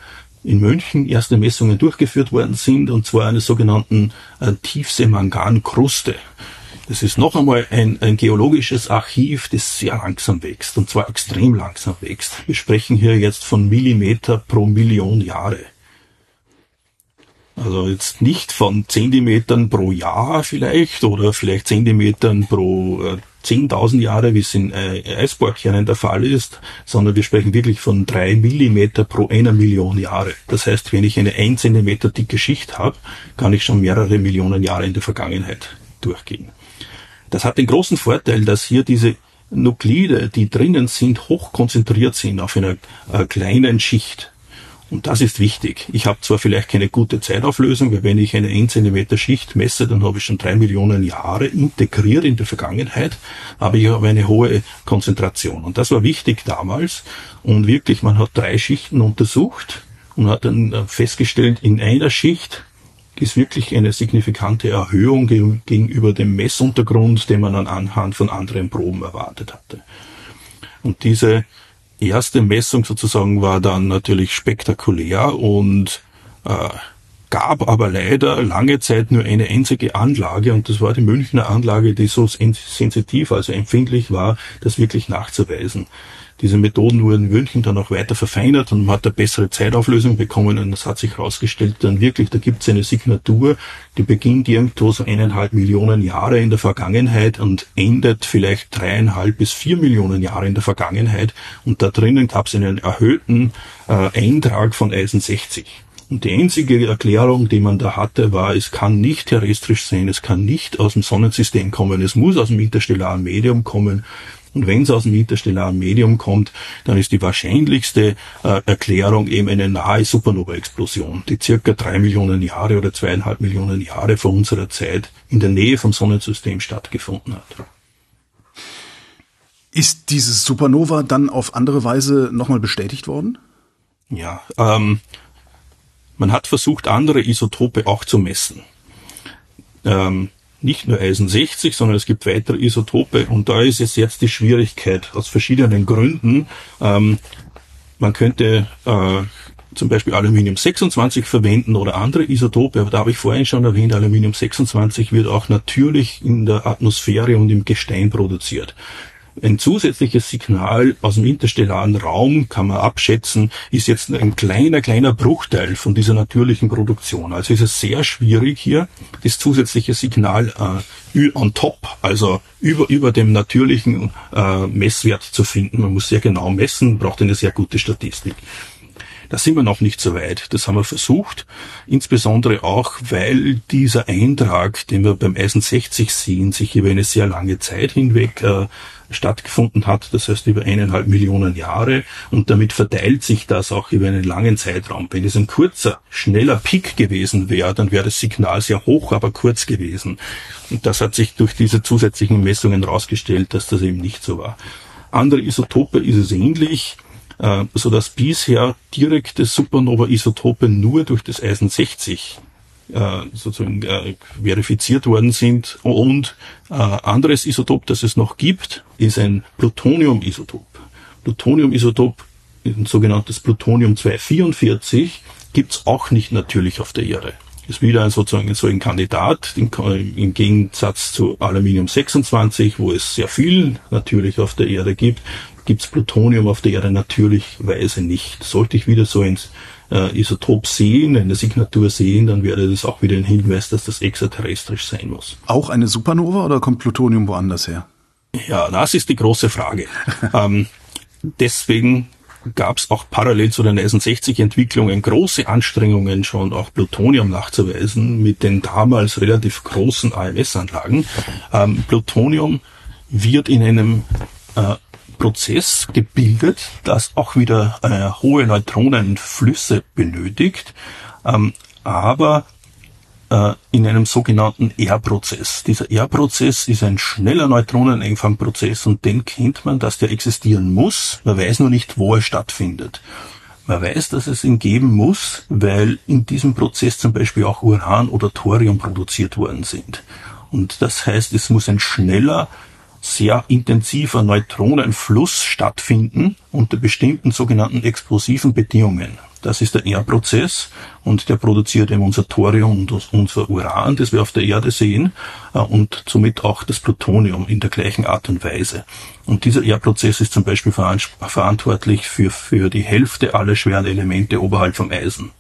in München erste Messungen durchgeführt worden sind, und zwar einer sogenannten äh, Tiefseemangankruste. Das ist noch einmal ein, ein geologisches Archiv, das sehr langsam wächst, und zwar extrem langsam wächst. Wir sprechen hier jetzt von Millimeter pro Million Jahre. Also jetzt nicht von Zentimetern pro Jahr vielleicht oder vielleicht Zentimetern pro äh, 10.000 Jahre, wie es in äh, Eisbohrkernen der Fall ist, sondern wir sprechen wirklich von drei Millimeter pro einer Million Jahre. Das heißt, wenn ich eine ein Zentimeter dicke Schicht habe, kann ich schon mehrere Millionen Jahre in der Vergangenheit durchgehen. Das hat den großen Vorteil, dass hier diese Nuklide, die drinnen sind, hoch konzentriert sind auf einer äh, kleinen Schicht. Und das ist wichtig. Ich habe zwar vielleicht keine gute Zeitauflösung, weil wenn ich eine 1 cm Schicht messe, dann habe ich schon drei Millionen Jahre integriert in der Vergangenheit, aber ich habe eine hohe Konzentration. Und das war wichtig damals. Und wirklich, man hat drei Schichten untersucht und hat dann äh, festgestellt, in einer Schicht ist wirklich eine signifikante Erhöhung gegenüber dem Messuntergrund, den man anhand von anderen Proben erwartet hatte. Und diese erste Messung sozusagen war dann natürlich spektakulär und äh, gab aber leider lange Zeit nur eine einzige Anlage und das war die Münchner Anlage, die so sensitiv, also empfindlich war, das wirklich nachzuweisen. Diese Methoden wurden in München dann auch weiter verfeinert und man hat eine bessere Zeitauflösung bekommen und es hat sich herausgestellt, dann wirklich, da gibt es eine Signatur, die beginnt irgendwo so eineinhalb Millionen Jahre in der Vergangenheit und endet vielleicht dreieinhalb bis vier Millionen Jahre in der Vergangenheit und da drinnen gab es einen erhöhten äh, Eintrag von Eisen 60. Und die einzige Erklärung, die man da hatte, war, es kann nicht terrestrisch sein, es kann nicht aus dem Sonnensystem kommen, es muss aus dem interstellaren Medium kommen. Und wenn es aus dem interstellaren Medium kommt, dann ist die wahrscheinlichste äh, Erklärung eben eine nahe Supernova-Explosion, die circa drei Millionen Jahre oder zweieinhalb Millionen Jahre vor unserer Zeit in der Nähe vom Sonnensystem stattgefunden hat. Ist dieses Supernova dann auf andere Weise nochmal bestätigt worden? Ja, ähm, man hat versucht, andere Isotope auch zu messen. Ähm, nicht nur Eisen 60, sondern es gibt weitere Isotope und da ist es jetzt die Schwierigkeit aus verschiedenen Gründen. Ähm, man könnte äh, zum Beispiel Aluminium 26 verwenden oder andere Isotope, aber da habe ich vorhin schon erwähnt, Aluminium 26 wird auch natürlich in der Atmosphäre und im Gestein produziert. Ein zusätzliches Signal aus dem interstellaren Raum, kann man abschätzen, ist jetzt ein kleiner, kleiner Bruchteil von dieser natürlichen Produktion. Also ist es sehr schwierig hier, das zusätzliche Signal äh, on top, also über, über dem natürlichen äh, Messwert zu finden. Man muss sehr genau messen, braucht eine sehr gute Statistik. Da sind wir noch nicht so weit. Das haben wir versucht, insbesondere auch, weil dieser Eintrag, den wir beim Eisen 60 sehen, sich über eine sehr lange Zeit hinweg äh, stattgefunden hat, das heißt über eineinhalb Millionen Jahre und damit verteilt sich das auch über einen langen Zeitraum. Wenn es ein kurzer, schneller Peak gewesen wäre, dann wäre das Signal sehr hoch, aber kurz gewesen. Und das hat sich durch diese zusätzlichen Messungen herausgestellt, dass das eben nicht so war. Andere Isotope ist es ähnlich, äh, so dass bisher direkte Supernova-Isotope nur durch das Eisen 60 äh, sozusagen äh, verifiziert worden sind. Und äh, anderes Isotop, das es noch gibt, ist ein Plutonium-Isotop. Plutonium-Isotop, ein sogenanntes Plutonium-244, gibt's auch nicht natürlich auf der Erde. Ist wieder ein, sozusagen so ein Kandidat im Gegensatz zu Aluminium 26, wo es sehr viel natürlich auf der Erde gibt, gibt's Plutonium auf der Erde natürlichweise nicht. Sollte ich wieder so ins äh, Isotop sehen, eine Signatur sehen, dann wäre das auch wieder ein Hinweis, dass das extraterrestrisch sein muss. Auch eine Supernova oder kommt Plutonium woanders her? Ja, das ist die große Frage. ähm, deswegen gab es auch parallel zu den Eisen 60 Entwicklungen große Anstrengungen schon auch Plutonium nachzuweisen mit den damals relativ großen AMS-Anlagen. Ähm, Plutonium wird in einem äh, Prozess gebildet, das auch wieder äh, hohe Neutronenflüsse benötigt, ähm, aber äh, in einem sogenannten R-Prozess. Dieser R-Prozess ist ein schneller Neutronenempfangprozess und den kennt man, dass der existieren muss. Man weiß nur nicht, wo er stattfindet. Man weiß, dass es ihn geben muss, weil in diesem Prozess zum Beispiel auch Uran oder Thorium produziert worden sind. Und das heißt, es muss ein schneller sehr intensiver Neutronenfluss stattfinden unter bestimmten sogenannten explosiven Bedingungen. Das ist der R-Prozess und der produziert eben unser Thorium und unser Uran, das wir auf der Erde sehen, äh, und somit auch das Plutonium in der gleichen Art und Weise. Und dieser R-Prozess ist zum Beispiel verantwortlich für, für die Hälfte aller schweren Elemente oberhalb vom Eisen.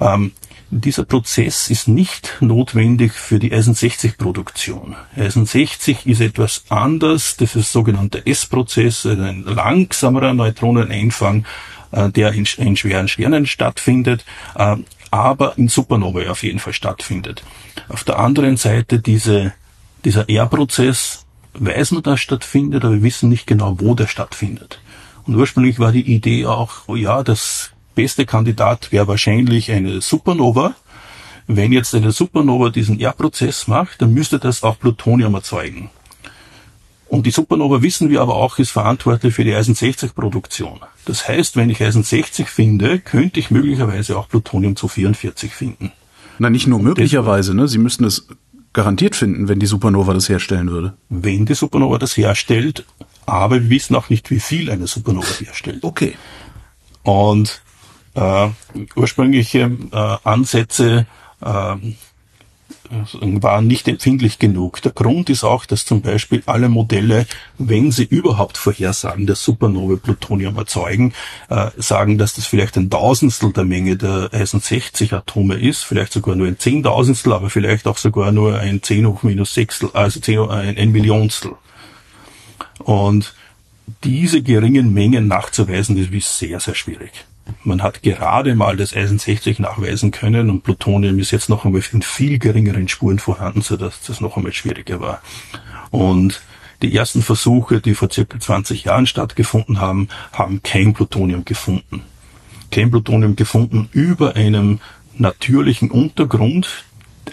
Ähm, dieser Prozess ist nicht notwendig für die Eisen 60 Produktion. Eisen 60 ist etwas anders. Das ist sogenannter S-Prozess, ein langsamerer Neutroneneinfang, äh, der in, in schweren Sternen stattfindet, äh, aber in Supernovae auf jeden Fall stattfindet. Auf der anderen Seite diese, dieser R-Prozess weiß man, dass stattfindet, aber wir wissen nicht genau, wo der stattfindet. Und ursprünglich war die Idee auch, oh ja, das beste Kandidat wäre wahrscheinlich eine Supernova. Wenn jetzt eine Supernova diesen R-Prozess macht, dann müsste das auch Plutonium erzeugen. Und die Supernova, wissen wir aber auch, ist verantwortlich für die Eisen 60 Produktion. Das heißt, wenn ich Eisen 60 finde, könnte ich möglicherweise auch Plutonium 244 finden. Na, nicht nur möglicherweise, ne? Sie müssten es garantiert finden, wenn die Supernova das herstellen würde. Wenn die Supernova das herstellt, aber wir wissen auch nicht, wie viel eine Supernova herstellt. Okay. Und äh, ursprüngliche äh, Ansätze äh, waren nicht empfindlich genug. Der Grund ist auch, dass zum Beispiel alle Modelle, wenn sie überhaupt vorhersagen, dass Supernovae Plutonium erzeugen, äh, sagen, dass das vielleicht ein Tausendstel der Menge der Eisen 60 Atome ist, vielleicht sogar nur ein Zehntausendstel, aber vielleicht auch sogar nur ein 10 hoch minus Sechstel, also 10, ein, ein Millionstel. Und diese geringen Mengen nachzuweisen, ist sehr, sehr schwierig. Man hat gerade mal das Eisen 60 nachweisen können und Plutonium ist jetzt noch einmal in viel geringeren Spuren vorhanden, sodass das noch einmal schwieriger war. Und die ersten Versuche, die vor circa 20 Jahren stattgefunden haben, haben kein Plutonium gefunden. Kein Plutonium gefunden über einem natürlichen Untergrund,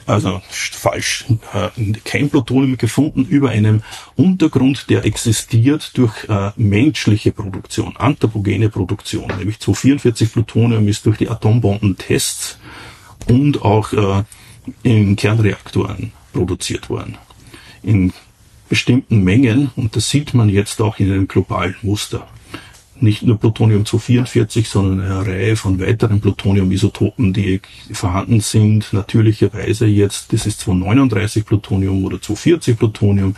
also falsch, äh, kein Plutonium gefunden über einem Untergrund, der existiert durch äh, menschliche Produktion, anthropogene Produktion. Nämlich 244 Plutonium ist durch die Atombombentests und auch äh, in Kernreaktoren produziert worden. In bestimmten Mengen, und das sieht man jetzt auch in einem globalen Muster nicht nur Plutonium-244, sondern eine Reihe von weiteren Plutonium-Isotopen, die vorhanden sind. Natürlicherweise jetzt, das ist 239 Plutonium oder 240 Plutonium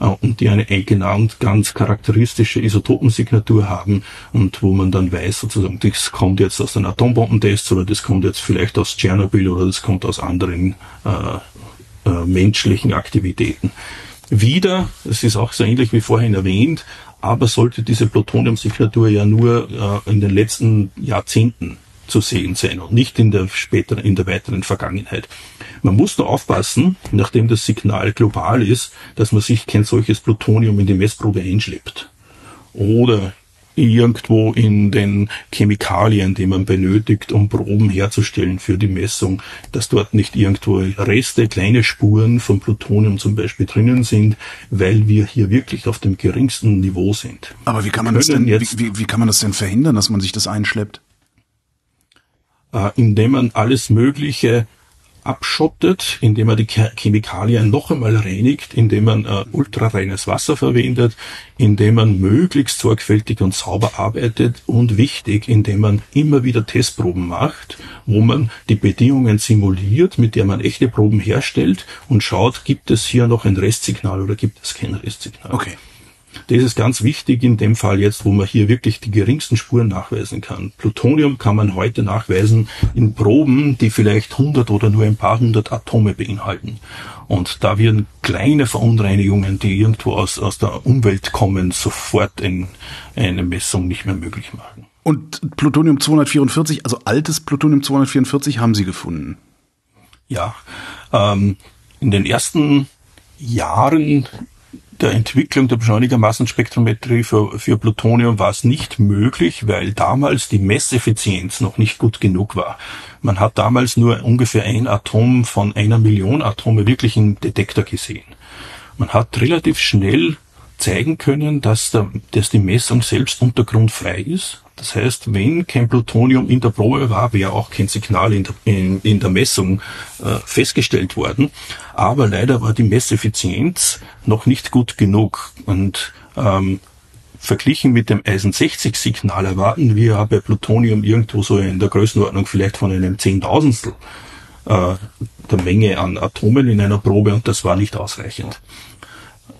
äh, und die eine genau ganz charakteristische Isotopensignatur haben und wo man dann weiß, sozusagen, das kommt jetzt aus den Atombombentests oder das kommt jetzt vielleicht aus Tschernobyl oder das kommt aus anderen äh, äh, menschlichen Aktivitäten. Wieder, es ist auch so ähnlich wie vorhin erwähnt, aber sollte diese Plutoniumsignatur ja nur äh, in den letzten Jahrzehnten zu sehen sein und nicht in der späteren, in der weiteren Vergangenheit. Man muss nur aufpassen, nachdem das Signal global ist, dass man sich kein solches Plutonium in die Messprobe einschleppt. Oder irgendwo in den Chemikalien, die man benötigt, um Proben herzustellen für die Messung, dass dort nicht irgendwo Reste, kleine Spuren von Plutonium zum Beispiel drinnen sind, weil wir hier wirklich auf dem geringsten Niveau sind. Aber wie kann man das denn, wie, wie, wie kann man das denn verhindern, dass man sich das einschleppt? Äh, indem man alles Mögliche abschottet, indem man die Chemikalien noch einmal reinigt, indem man äh, ultrareines Wasser verwendet, indem man möglichst sorgfältig und sauber arbeitet und wichtig, indem man immer wieder Testproben macht, wo man die Bedingungen simuliert, mit der man echte Proben herstellt und schaut, gibt es hier noch ein Restsignal oder gibt es kein Restsignal. Okay. Das ist ganz wichtig in dem Fall jetzt, wo man hier wirklich die geringsten Spuren nachweisen kann. Plutonium kann man heute nachweisen in Proben, die vielleicht 100 oder nur ein paar hundert Atome beinhalten. Und da werden kleine Verunreinigungen, die irgendwo aus, aus der Umwelt kommen, sofort in eine Messung nicht mehr möglich machen. Und Plutonium 244, also altes Plutonium 244 haben Sie gefunden? Ja, ähm, in den ersten Jahren der Entwicklung der Beschleunigermassenspektrometrie für, für Plutonium war es nicht möglich, weil damals die Messeffizienz noch nicht gut genug war. Man hat damals nur ungefähr ein Atom von einer Million Atome wirklich im Detektor gesehen. Man hat relativ schnell zeigen können, dass, der, dass die Messung selbst untergrundfrei ist. Das heißt, wenn kein Plutonium in der Probe war, wäre auch kein Signal in der, in, in der Messung äh, festgestellt worden. Aber leider war die Messeffizienz noch nicht gut genug. Und ähm, verglichen mit dem Eisen 60 Signal erwarten wir bei Plutonium irgendwo so in der Größenordnung vielleicht von einem Zehntausendstel äh, der Menge an Atomen in einer Probe und das war nicht ausreichend.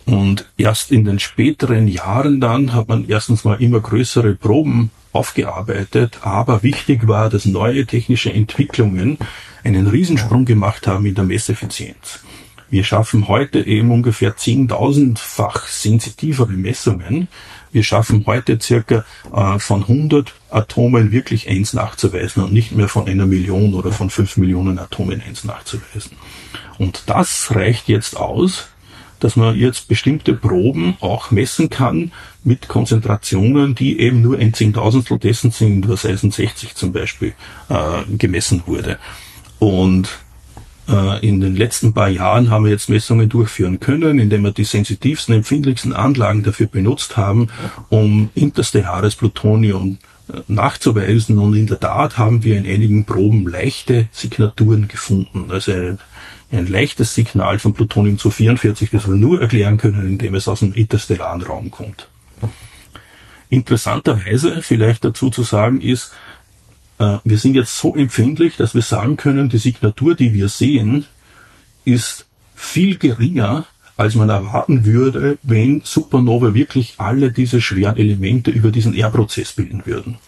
Und erst in den späteren Jahren dann hat man erstens mal immer größere Proben aufgearbeitet, aber wichtig war, dass neue technische Entwicklungen einen Riesensprung gemacht haben in der Messeffizienz. Wir schaffen heute eben ungefähr 10.000-fach sensitivere Messungen. Wir schaffen heute circa äh, von 100 Atomen wirklich eins nachzuweisen und nicht mehr von einer Million oder von fünf Millionen Atomen eins nachzuweisen. Und das reicht jetzt aus, dass man jetzt bestimmte Proben auch messen kann mit Konzentrationen, die eben nur ein Zehntausendstel dessen sind, was Eisen 60 zum Beispiel äh, gemessen wurde. Und äh, in den letzten paar Jahren haben wir jetzt Messungen durchführen können, indem wir die sensitivsten, empfindlichsten Anlagen dafür benutzt haben, um interstellares Plutonium äh, nachzuweisen. Und in der Tat haben wir in einigen Proben leichte Signaturen gefunden. Also ein leichtes Signal von Plutonium 244, das wir nur erklären können, indem es aus dem interstellaren Raum kommt. Interessanterweise vielleicht dazu zu sagen ist, äh, wir sind jetzt so empfindlich, dass wir sagen können, die Signatur, die wir sehen, ist viel geringer, als man erwarten würde, wenn Supernova wirklich alle diese schweren Elemente über diesen R-Prozess bilden würden.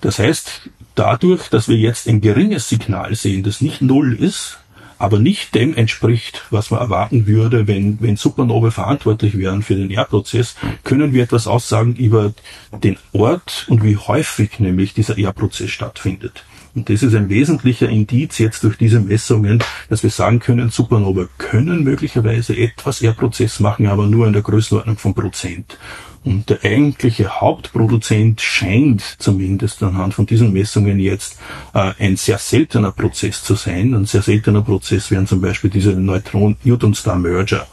Das heißt, dadurch, dass wir jetzt ein geringes Signal sehen, das nicht Null ist, aber nicht dem entspricht, was man erwarten würde, wenn, wenn Supernova verantwortlich wären für den R-Prozess, können wir etwas aussagen über den Ort und wie häufig nämlich dieser R-Prozess stattfindet. Und das ist ein wesentlicher Indiz jetzt durch diese Messungen, dass wir sagen können, Supernova können möglicherweise etwas R-Prozess machen, aber nur in der Größenordnung von Prozent. Und der eigentliche Hauptproduzent scheint zumindest anhand von diesen Messungen jetzt äh, ein sehr seltener Prozess zu sein. Ein sehr seltener Prozess wären zum Beispiel diese Neutron Newton Star Merger,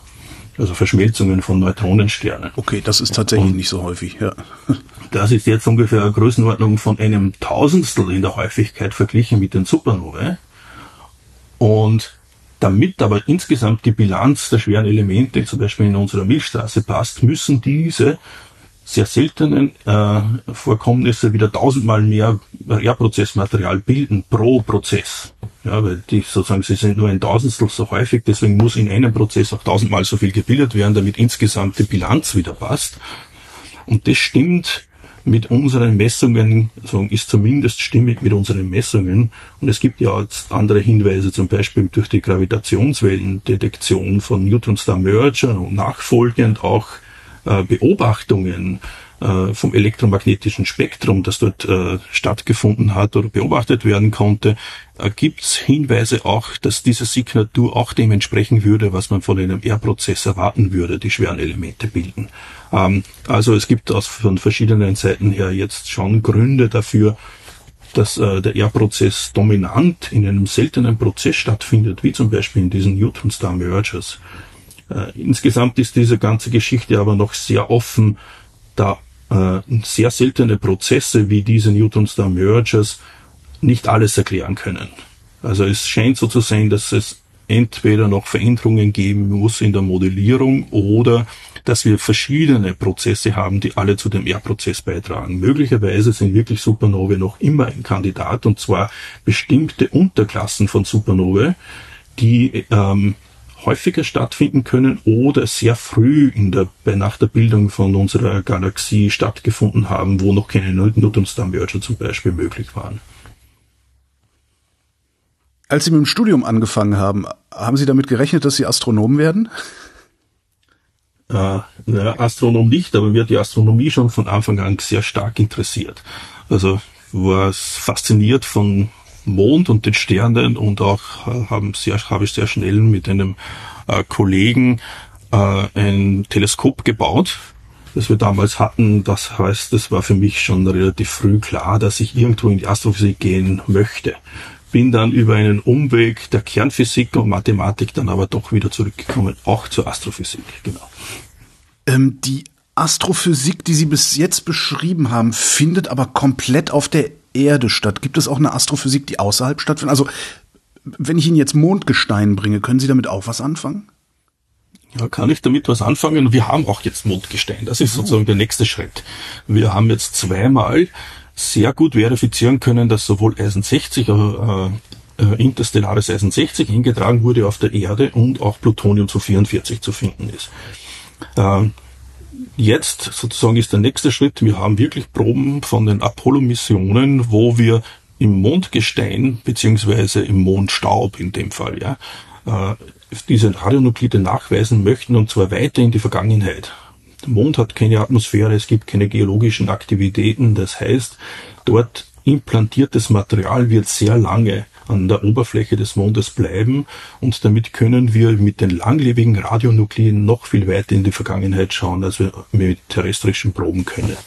also Verschmelzungen von Neutronensternen. Okay, das ist tatsächlich Und nicht so häufig, ja. Das ist jetzt ungefähr eine Größenordnung von einem Tausendstel in der Häufigkeit verglichen mit den Supernovae. Und damit aber insgesamt die Bilanz der schweren Elemente, zum Beispiel in unserer Milchstraße, passt, müssen diese sehr seltenen äh, Vorkommnisse wieder tausendmal mehr R-Prozessmaterial bilden pro Prozess. Ja, weil die sozusagen, sie sind nur ein Tausendstel so häufig, deswegen muss in einem Prozess auch tausendmal so viel gebildet werden, damit insgesamt die Bilanz wieder passt. Und das stimmt mit unseren Messungen, also ist zumindest stimmig mit unseren Messungen. Und es gibt ja andere Hinweise, zum Beispiel durch die Gravitationswellendetektion von Newton Star Merger und nachfolgend auch äh, Beobachtungen äh, vom elektromagnetischen Spektrum, das dort äh, stattgefunden hat oder beobachtet werden konnte, äh, gibt es Hinweise auch, dass diese Signatur auch dem entsprechen würde, was man von einem R-Prozess erwarten würde, die schweren Elemente bilden. Ähm, also es gibt aus von verschiedenen Seiten her jetzt schon Gründe dafür, dass äh, der R-Prozess dominant in einem seltenen Prozess stattfindet, wie zum Beispiel in diesen Newton-Star Mergers. Äh, insgesamt ist diese ganze Geschichte aber noch sehr offen, da äh, sehr seltene Prozesse wie diese Newton-Star Mergers nicht alles erklären können. Also es scheint so zu sein, dass es entweder noch Veränderungen geben muss in der Modellierung oder dass wir verschiedene Prozesse haben, die alle zu dem R-Prozess beitragen. Möglicherweise sind wirklich Supernovae noch immer ein Kandidat und zwar bestimmte Unterklassen von Supernovae, die ähm, häufiger stattfinden können oder sehr früh in der, nach der Bildung von unserer Galaxie stattgefunden haben, wo noch keine Neutron-Star-Merger zum Beispiel möglich waren. Als Sie mit dem Studium angefangen haben, haben Sie damit gerechnet, dass Sie Astronom werden? Äh, naja, Astronom nicht, aber mir hat die Astronomie schon von Anfang an sehr stark interessiert. Also war fasziniert von Mond und den Sternen und auch äh, haben sehr, habe ich sehr schnell mit einem äh, Kollegen äh, ein Teleskop gebaut, das wir damals hatten. Das heißt, das war für mich schon relativ früh klar, dass ich irgendwo in die Astrophysik gehen möchte. Bin dann über einen Umweg der Kernphysik und Mathematik dann aber doch wieder zurückgekommen, auch zur Astrophysik, genau. Ähm, die Astrophysik, die Sie bis jetzt beschrieben haben, findet aber komplett auf der Erde statt. Gibt es auch eine Astrophysik, die außerhalb stattfindet? Also, wenn ich Ihnen jetzt Mondgestein bringe, können Sie damit auch was anfangen? Ja, kann ich damit was anfangen? Wir haben auch jetzt Mondgestein. Das ist sozusagen der nächste Schritt. Wir haben jetzt zweimal sehr gut verifizieren können, dass sowohl Eisen 60, äh, äh, interstellares Eisen 60 eingetragen wurde auf der Erde und auch Plutonium zu 44 zu finden ist. Äh, jetzt sozusagen ist der nächste Schritt, wir haben wirklich Proben von den Apollo-Missionen, wo wir im Mondgestein beziehungsweise im Mondstaub in dem Fall, ja, äh, diese Radionuklide nachweisen möchten und zwar weiter in die Vergangenheit. Der Mond hat keine Atmosphäre, es gibt keine geologischen Aktivitäten, das heißt, dort implantiertes Material wird sehr lange an der Oberfläche des Mondes bleiben und damit können wir mit den langlebigen Radionukliden noch viel weiter in die Vergangenheit schauen, als wir mit terrestrischen Proben können.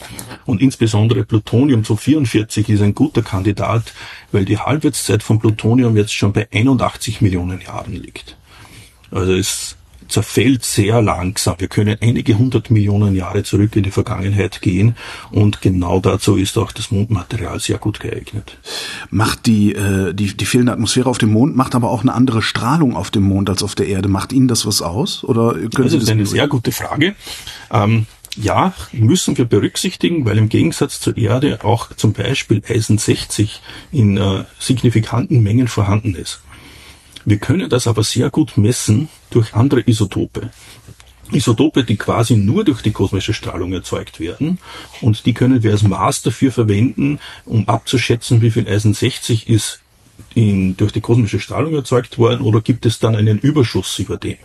Und insbesondere Plutonium 244 ist ein guter Kandidat, weil die Halbwertszeit von Plutonium jetzt schon bei 81 Millionen Jahren liegt. Also es zerfällt sehr langsam. Wir können einige hundert Millionen Jahre zurück in die Vergangenheit gehen und genau dazu ist auch das Mondmaterial sehr gut geeignet. Macht die, äh, die, die fehlende Atmosphäre auf dem Mond, macht aber auch eine andere Strahlung auf dem Mond als auf der Erde. Macht Ihnen das was aus? Oder können das Sie das ist eine sehr gute Frage. Ähm, ja, müssen wir berücksichtigen, weil im Gegensatz zur Erde auch zum Beispiel Eisen 60 in äh, signifikanten Mengen vorhanden ist. Wir können das aber sehr gut messen durch andere Isotope. Isotope, die quasi nur durch die kosmische Strahlung erzeugt werden. Und die können wir als Maß dafür verwenden, um abzuschätzen, wie viel Eisen 60 ist in, durch die kosmische Strahlung erzeugt worden oder gibt es dann einen Überschuss über dem.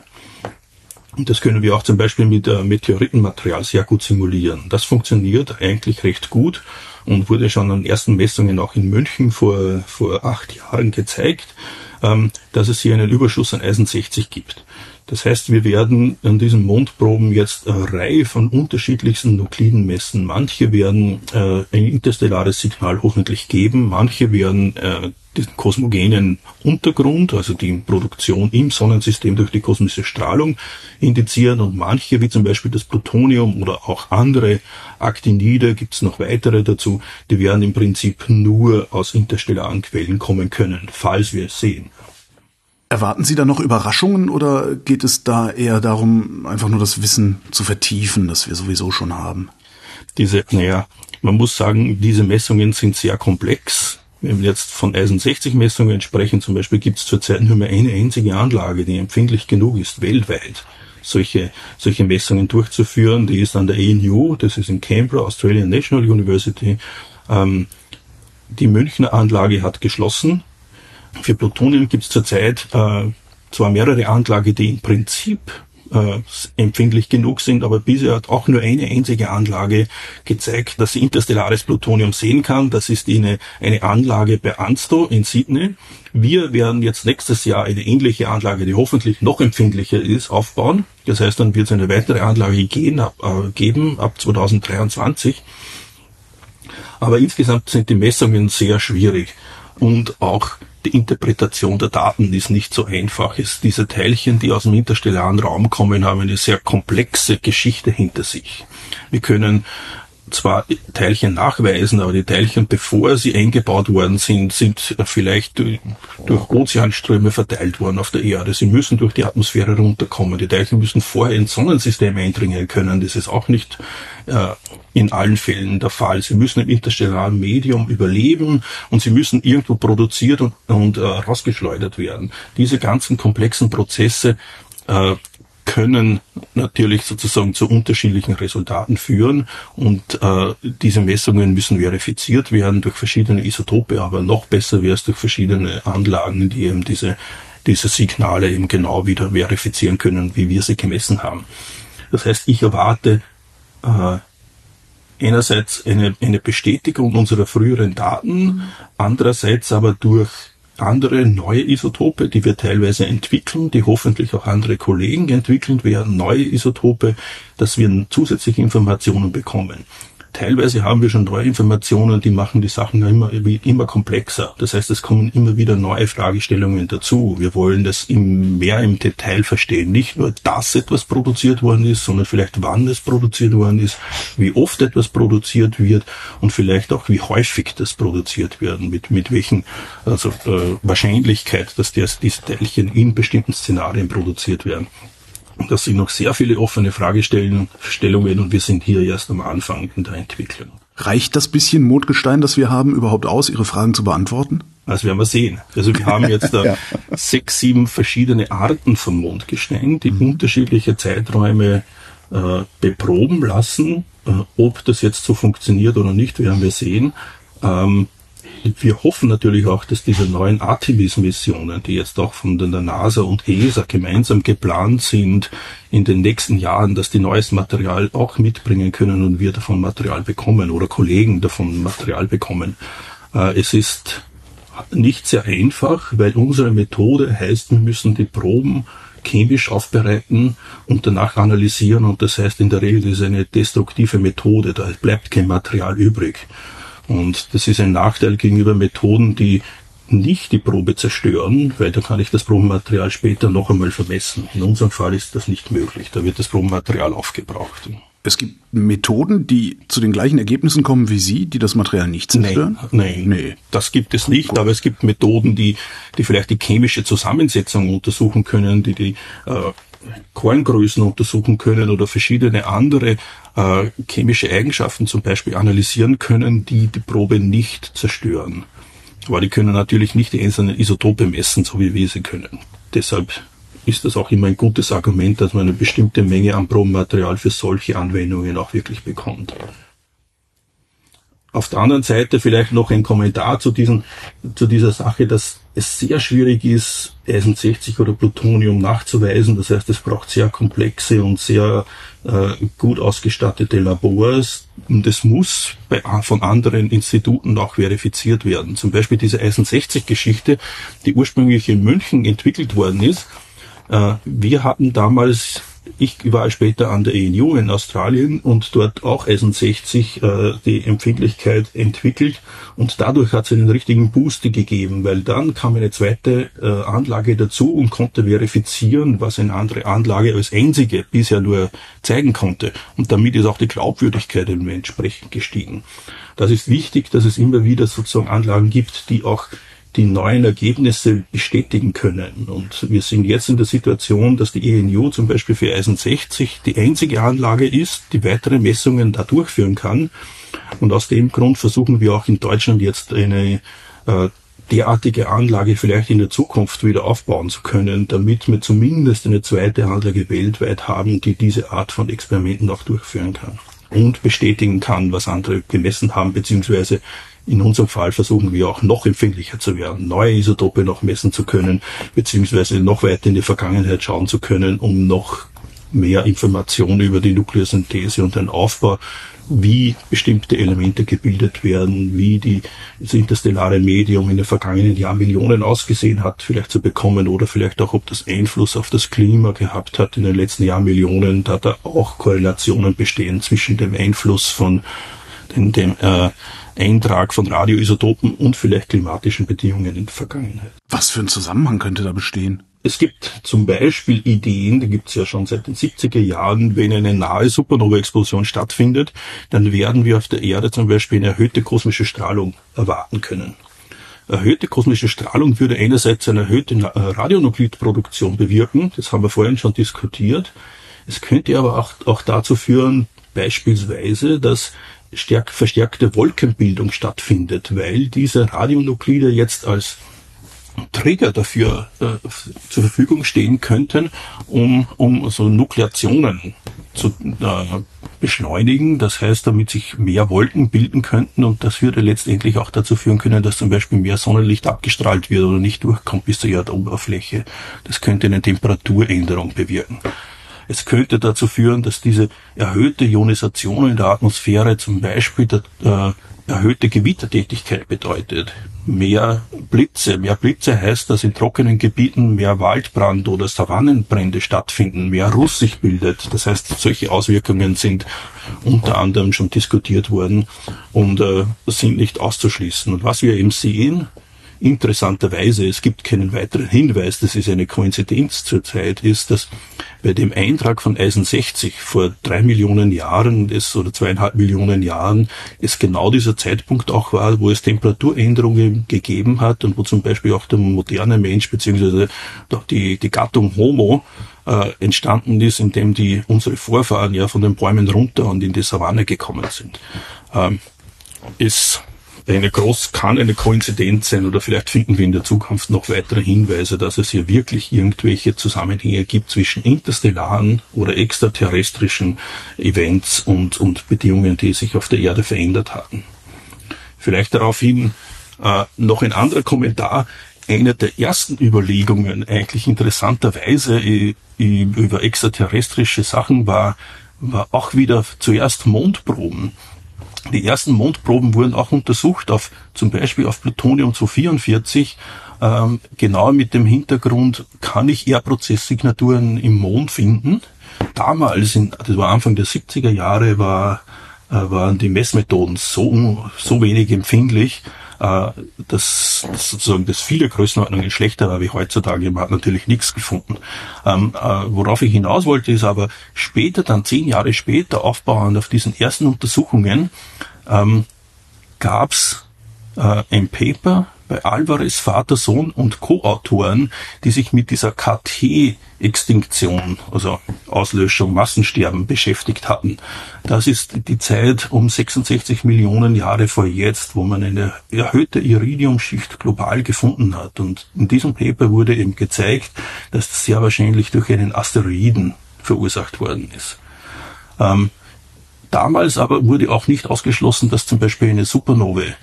Und das können wir auch zum Beispiel mit äh, Meteoritenmaterial sehr gut simulieren. Das funktioniert eigentlich recht gut und wurde schon an ersten Messungen auch in München vor, vor acht Jahren gezeigt dass es hier einen Überschuss an Eisen 60 gibt. Das heißt, wir werden an diesen Mondproben jetzt eine Reihe von unterschiedlichsten Nukliden messen. Manche werden äh, ein interstellares Signal hoffentlich geben, manche werden äh, den kosmogenen Untergrund, also die Produktion im Sonnensystem durch die kosmische Strahlung indizieren und manche, wie zum Beispiel das Plutonium oder auch andere Aktinide, gibt es noch weitere dazu, die werden im Prinzip nur aus interstellaren Quellen kommen können, falls wir es sehen. Erwarten Sie da noch Überraschungen oder geht es da eher darum, einfach nur das Wissen zu vertiefen, das wir sowieso schon haben? Diese, naja, man muss sagen, diese Messungen sind sehr komplex. Wenn wir jetzt von Eisen 60 Messungen sprechen, zum Beispiel gibt es zurzeit nur mehr eine einzige Anlage, die empfindlich genug ist, weltweit solche, solche Messungen durchzuführen. Die ist an der ANU, das ist in Canberra, Australian National University. Ähm, die Münchner Anlage hat geschlossen für Plutonium gibt es zurzeit äh, zwar mehrere Anlagen, die im Prinzip äh, empfindlich genug sind, aber bisher hat auch nur eine einzige Anlage gezeigt, dass sie interstellares Plutonium sehen kann. Das ist eine, eine Anlage bei Ansto in Sydney. Wir werden jetzt nächstes Jahr eine ähnliche Anlage, die hoffentlich noch empfindlicher ist, aufbauen. Das heißt, dann wird es eine weitere Anlage gehen, ab, äh, geben ab 2023. Aber insgesamt sind die Messungen sehr schwierig und auch die Interpretation der Daten ist nicht so einfach. Es, diese Teilchen, die aus dem interstellaren Raum kommen, haben eine sehr komplexe Geschichte hinter sich. Wir können zwar Teilchen nachweisen, aber die Teilchen, bevor sie eingebaut worden sind, sind vielleicht durch, Ozeanströme verteilt worden auf der Erde. Sie müssen durch die Atmosphäre runterkommen. Die Teilchen müssen vorher ins Sonnensystem eindringen können. Das ist auch nicht äh, in allen Fällen der Fall. Sie müssen im interstellaren Medium überleben und sie müssen irgendwo produziert und, und äh, rausgeschleudert werden. Diese ganzen komplexen Prozesse äh, können natürlich sozusagen zu unterschiedlichen Resultaten führen und äh, diese Messungen müssen verifiziert werden durch verschiedene Isotope, aber noch besser wäre es durch verschiedene Anlagen, die eben diese, diese Signale eben genau wieder verifizieren können, wie wir sie gemessen haben. Das heißt, ich erwarte äh, einerseits eine, eine Bestätigung unserer früheren Daten, andererseits aber durch andere neue Isotope, die wir teilweise entwickeln, die hoffentlich auch andere Kollegen entwickeln werden, neue Isotope, dass wir zusätzliche Informationen bekommen. Teilweise haben wir schon neue Informationen, die machen die Sachen immer, immer komplexer. Das heißt, es kommen immer wieder neue Fragestellungen dazu. Wir wollen das im, mehr im Detail verstehen. Nicht nur, dass etwas produziert worden ist, sondern vielleicht wann es produziert worden ist, wie oft etwas produziert wird und vielleicht auch wie häufig das produziert werden, mit, mit welchen also, äh, Wahrscheinlichkeit, dass das, diese Teilchen in bestimmten Szenarien produziert werden. Das sind noch sehr viele offene Fragestellungen und wir sind hier erst am Anfang in der Entwicklung. Reicht das bisschen Mondgestein, das wir haben, überhaupt aus, Ihre Fragen zu beantworten? Das werden wir sehen. Also wir haben jetzt da ja. sechs, sieben verschiedene Arten von Mondgestein, die mhm. unterschiedliche Zeiträume äh, beproben lassen. Äh, ob das jetzt so funktioniert oder nicht, werden wir sehen. Ähm, wir hoffen natürlich auch, dass diese neuen Artemis-Missionen, die jetzt auch von der NASA und ESA gemeinsam geplant sind, in den nächsten Jahren, dass die neues Material auch mitbringen können und wir davon Material bekommen oder Kollegen davon Material bekommen. Äh, es ist nicht sehr einfach, weil unsere Methode heißt, wir müssen die Proben chemisch aufbereiten und danach analysieren und das heißt in der Regel ist eine destruktive Methode, da bleibt kein Material übrig. Und das ist ein Nachteil gegenüber Methoden, die nicht die Probe zerstören, weil da kann ich das Probenmaterial später noch einmal vermessen. In unserem Fall ist das nicht möglich. Da wird das Probenmaterial aufgebraucht. Es gibt Methoden, die zu den gleichen Ergebnissen kommen wie Sie, die das Material nicht zerstören? Nein, nein, nee. das gibt es nicht. Aber es gibt Methoden, die, die vielleicht die chemische Zusammensetzung untersuchen können, die die äh, Korngrößen untersuchen können oder verschiedene andere äh, chemische Eigenschaften zum Beispiel analysieren können, die die Probe nicht zerstören. Aber die können natürlich nicht die einzelnen Isotope messen, so wie wir sie können. Deshalb ist das auch immer ein gutes Argument, dass man eine bestimmte Menge an Probenmaterial für solche Anwendungen auch wirklich bekommt. Auf der anderen Seite vielleicht noch ein Kommentar zu, diesen, zu dieser Sache, dass es sehr schwierig ist, Eisen 60 oder Plutonium nachzuweisen. Das heißt, es braucht sehr komplexe und sehr äh, gut ausgestattete Labors und es muss bei, von anderen Instituten auch verifiziert werden. Zum Beispiel diese Eisen 60 Geschichte, die ursprünglich in München entwickelt worden ist. Äh, wir hatten damals ich war später an der ENU in Australien und dort auch Eisen 60 äh, die Empfindlichkeit entwickelt und dadurch hat es einen richtigen Boost gegeben, weil dann kam eine zweite äh, Anlage dazu und konnte verifizieren, was eine andere Anlage als einzige bisher nur zeigen konnte und damit ist auch die Glaubwürdigkeit entsprechend gestiegen. Das ist wichtig, dass es immer wieder sozusagen Anlagen gibt, die auch die neuen Ergebnisse bestätigen können. Und wir sind jetzt in der Situation, dass die ENU zum Beispiel für Eisen 60 die einzige Anlage ist, die weitere Messungen da durchführen kann. Und aus dem Grund versuchen wir auch in Deutschland jetzt eine äh, derartige Anlage vielleicht in der Zukunft wieder aufbauen zu können, damit wir zumindest eine zweite Anlage weltweit haben, die diese Art von Experimenten auch durchführen kann und bestätigen kann, was andere gemessen haben, beziehungsweise in unserem Fall versuchen wir auch noch empfindlicher zu werden, neue Isotope noch messen zu können, beziehungsweise noch weiter in die Vergangenheit schauen zu können, um noch mehr Informationen über die Nukleosynthese und den Aufbau, wie bestimmte Elemente gebildet werden, wie die, das interstellare Medium in den vergangenen Jahrmillionen ausgesehen hat, vielleicht zu bekommen oder vielleicht auch, ob das Einfluss auf das Klima gehabt hat in den letzten Jahrmillionen, da da auch Korrelationen bestehen zwischen dem Einfluss von den, dem äh, Eintrag von Radioisotopen und vielleicht klimatischen Bedingungen in der Vergangenheit. Was für ein Zusammenhang könnte da bestehen? Es gibt zum Beispiel Ideen, die gibt es ja schon seit den 70er Jahren, wenn eine nahe Supernova-Explosion stattfindet, dann werden wir auf der Erde zum Beispiel eine erhöhte kosmische Strahlung erwarten können. Erhöhte kosmische Strahlung würde einerseits eine erhöhte äh, Radionuklidproduktion bewirken, das haben wir vorhin schon diskutiert. Es könnte aber auch, auch dazu führen, beispielsweise, dass stärk, verstärkte Wolkenbildung stattfindet, weil diese Radionuklide jetzt als Trigger dafür äh, zur Verfügung stehen könnten, um, um so Nukleationen zu äh, beschleunigen. Das heißt, damit sich mehr Wolken bilden könnten und das würde letztendlich auch dazu führen können, dass zum Beispiel mehr Sonnenlicht abgestrahlt wird oder nicht durchkommt bis zur Erdoberfläche. Das könnte eine Temperaturänderung bewirken. Es könnte dazu führen, dass diese erhöhte Ionisation in der Atmosphäre zum Beispiel der, äh, erhöhte Gewittertätigkeit bedeutet. Mehr Blitze. Mehr Blitze heißt, dass in trockenen Gebieten mehr Waldbrand oder Savannenbrände stattfinden, mehr Ruß sich bildet. Das heißt, solche Auswirkungen sind unter anderem schon diskutiert worden und äh, sind nicht auszuschließen. Und was wir eben sehen, interessanterweise, es gibt keinen weiteren Hinweis, das ist eine Koinzidenz zurzeit, ist, dass bei dem Eintrag von Eisen 60 vor drei Millionen Jahren ist, oder zweieinhalb Millionen Jahren es genau dieser Zeitpunkt auch war, wo es Temperaturänderungen gegeben hat und wo zum Beispiel auch der moderne Mensch beziehungsweise die, die Gattung Homo äh, entstanden ist, indem die unsere Vorfahren ja von den Bäumen runter und in die Savanne gekommen sind. Ähm, ist eine groß, kann eine Koinzidenz sein oder vielleicht finden wir in der Zukunft noch weitere Hinweise, dass es hier wirklich irgendwelche Zusammenhänge gibt zwischen interstellaren oder extraterrestrischen Events und, und Bedingungen, die sich auf der Erde verändert hatten. Vielleicht daraufhin äh, noch ein anderer Kommentar. Eine der ersten Überlegungen, eigentlich interessanterweise über extraterrestrische Sachen war, war auch wieder zuerst Mondproben. Die ersten Mondproben wurden auch untersucht auf zum Beispiel auf Plutonium 244, ähm, genau mit dem Hintergrund, kann ich R-Prozesssignaturen im Mond finden? Damals, in, das war Anfang der 70er Jahre, war, äh, waren die Messmethoden so, so wenig empfindlich, äh, dass, dass sozusagen das viele Größenordnungen schlechter war wie heutzutage. Man hat natürlich nichts gefunden. Ähm, äh, worauf ich hinaus wollte, ist aber später, dann zehn Jahre später, aufbauend auf diesen ersten Untersuchungen, ähm, gab es äh, ein Paper bei Alvarez Vater, Sohn und Co-Autoren, die sich mit dieser KT-Extinktion, also Auslöschung, Massensterben beschäftigt hatten. Das ist die Zeit um 66 Millionen Jahre vor jetzt, wo man eine erhöhte Iridiumschicht global gefunden hat. Und in diesem Paper wurde eben gezeigt, dass das sehr wahrscheinlich durch einen Asteroiden verursacht worden ist. Ähm, damals aber wurde auch nicht ausgeschlossen, dass zum Beispiel eine Supernovae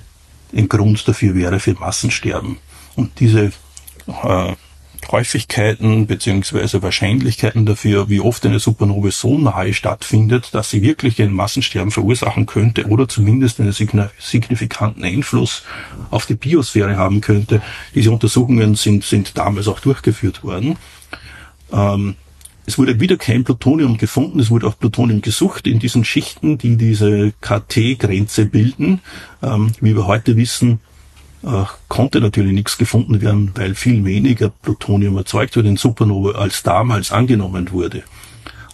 ein Grund dafür wäre für Massensterben. Und diese äh, Häufigkeiten beziehungsweise Wahrscheinlichkeiten dafür, wie oft eine Supernova so nahe stattfindet, dass sie wirklich ein Massensterben verursachen könnte oder zumindest einen signifikanten Einfluss auf die Biosphäre haben könnte. Diese Untersuchungen sind, sind damals auch durchgeführt worden. Ähm, es wurde wieder kein Plutonium gefunden, es wurde auch Plutonium gesucht in diesen Schichten, die diese KT-Grenze bilden. Ähm, wie wir heute wissen, äh, konnte natürlich nichts gefunden werden, weil viel weniger Plutonium erzeugt wurde in Supernova, als damals angenommen wurde.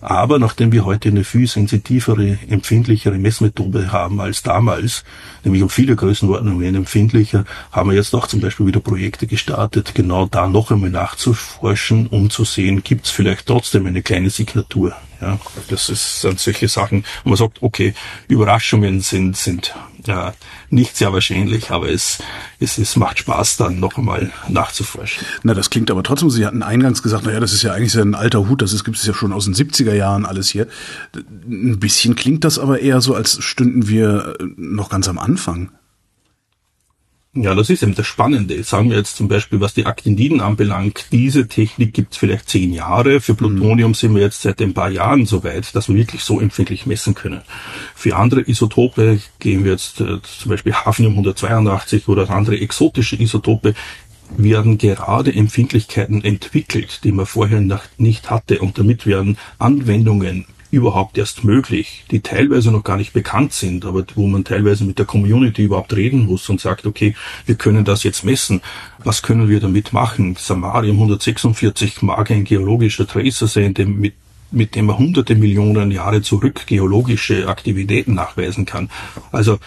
Aber nachdem wir heute eine viel sensitivere, empfindlichere Messmethode haben als damals, nämlich um viele Größenordnungen empfindlicher, haben wir jetzt auch zum Beispiel wieder Projekte gestartet, genau da noch einmal nachzuforschen, um zu sehen, gibt es vielleicht trotzdem eine kleine Signatur. Ja, das ist, sind solche Sachen, wo man sagt, okay, Überraschungen sind, sind ja, nicht sehr wahrscheinlich, aber es, es, es macht Spaß, dann noch einmal nachzuforschen. Na, das klingt aber trotzdem, Sie hatten eingangs gesagt, naja, das ist ja eigentlich ein alter Hut, das gibt es ja schon aus den 70er Jahren alles hier. Ein bisschen klingt das aber eher so, als stünden wir noch ganz am Anfang. Ja, das ist eben das Spannende. Sagen wir jetzt zum Beispiel, was die Actiniden anbelangt, diese Technik gibt es vielleicht zehn Jahre. Für Plutonium mhm. sind wir jetzt seit ein paar Jahren so weit, dass wir wirklich so empfindlich messen können. Für andere Isotope gehen wir jetzt äh, zum Beispiel Hafnium 182 oder andere exotische Isotope, werden gerade Empfindlichkeiten entwickelt, die man vorher nicht hatte. Und damit werden Anwendungen überhaupt erst möglich, die teilweise noch gar nicht bekannt sind, aber wo man teilweise mit der Community überhaupt reden muss und sagt, okay, wir können das jetzt messen. Was können wir damit machen? Samarium 146 mag ein geologischer Tracer sein, der mit mit dem man hunderte Millionen Jahre zurück geologische Aktivitäten nachweisen kann. Also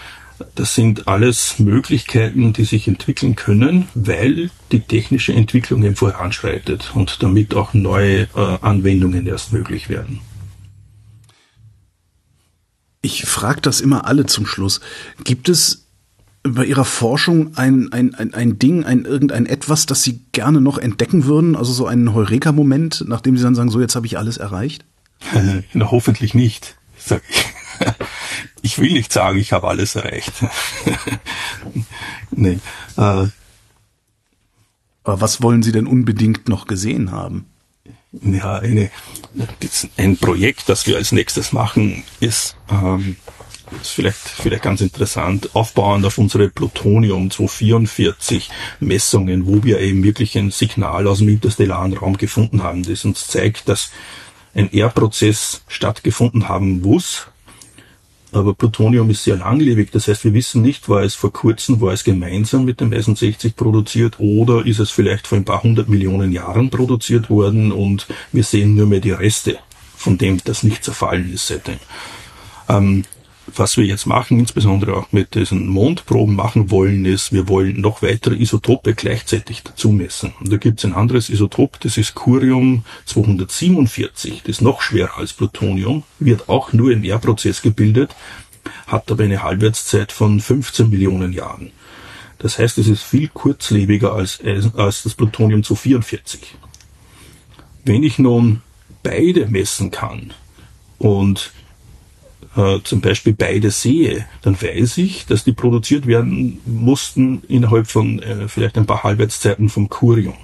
das sind alles Möglichkeiten, die sich entwickeln können, weil die technische Entwicklung eben voranschreitet und damit auch neue äh, Anwendungen erst möglich werden. Ich frage das immer alle zum Schluss. Gibt es bei Ihrer Forschung ein, ein, ein, ein Ding, ein irgendein etwas, das Sie gerne noch entdecken würden? Also so einen Heureka-Moment, nachdem Sie dann sagen, so jetzt habe ich alles erreicht? Na, hoffentlich nicht, sag ich. Ich will nicht sagen, ich habe alles erreicht. nee. Äh, Aber was wollen Sie denn unbedingt noch gesehen haben? Ja, eine, ein Projekt, das wir als nächstes machen, ist, ähm, ist vielleicht, vielleicht ganz interessant, aufbauend auf unsere Plutonium 244 Messungen, wo wir eben wirklich ein Signal aus dem interstellaren Raum gefunden haben, das uns zeigt, dass ein R-Prozess stattgefunden haben muss, aber Plutonium ist sehr langlebig. Das heißt, wir wissen nicht, war es vor kurzem, war es gemeinsam mit dem Eisen 60 produziert oder ist es vielleicht vor ein paar hundert Millionen Jahren produziert worden und wir sehen nur mehr die Reste von dem, das nicht zerfallen ist seitdem. Ähm, was wir jetzt machen, insbesondere auch mit diesen Mondproben machen wollen, ist, wir wollen noch weitere Isotope gleichzeitig dazu messen. Und da gibt es ein anderes Isotop, das ist Curium 247, das ist noch schwerer als Plutonium, wird auch nur im R-Prozess gebildet, hat aber eine Halbwertszeit von 15 Millionen Jahren. Das heißt, es ist viel kurzlebiger als, als das Plutonium 244. Wenn ich nun beide messen kann und äh, zum Beispiel beide sehe, dann weiß ich, dass die produziert werden mussten innerhalb von äh, vielleicht ein paar Halbwertszeiten vom Curium.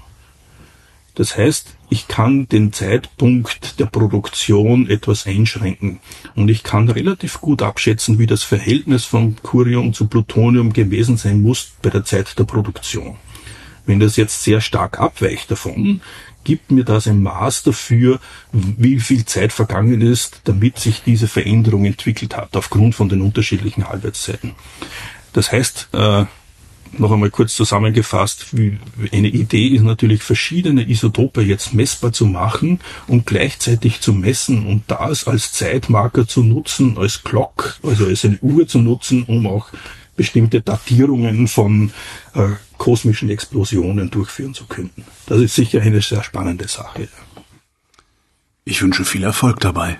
Das heißt, ich kann den Zeitpunkt der Produktion etwas einschränken und ich kann relativ gut abschätzen, wie das Verhältnis von Curium zu Plutonium gewesen sein muss bei der Zeit der Produktion. Wenn das jetzt sehr stark abweicht davon, gibt mir das ein Maß dafür, wie viel Zeit vergangen ist, damit sich diese Veränderung entwickelt hat, aufgrund von den unterschiedlichen Halbwertszeiten. Das heißt, äh, noch einmal kurz zusammengefasst, eine Idee ist natürlich, verschiedene Isotope jetzt messbar zu machen und gleichzeitig zu messen und das als Zeitmarker zu nutzen, als Clock, also als eine Uhr zu nutzen, um auch bestimmte Datierungen von äh, kosmischen Explosionen durchführen zu können. Das ist sicher eine sehr spannende Sache. Ich wünsche viel Erfolg dabei.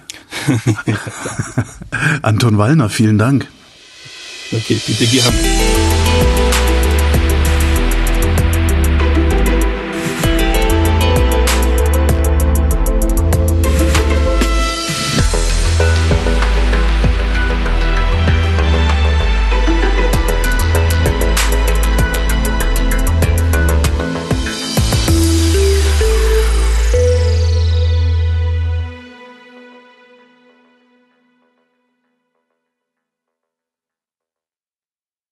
Anton Wallner, vielen Dank. Okay, bitte gerne.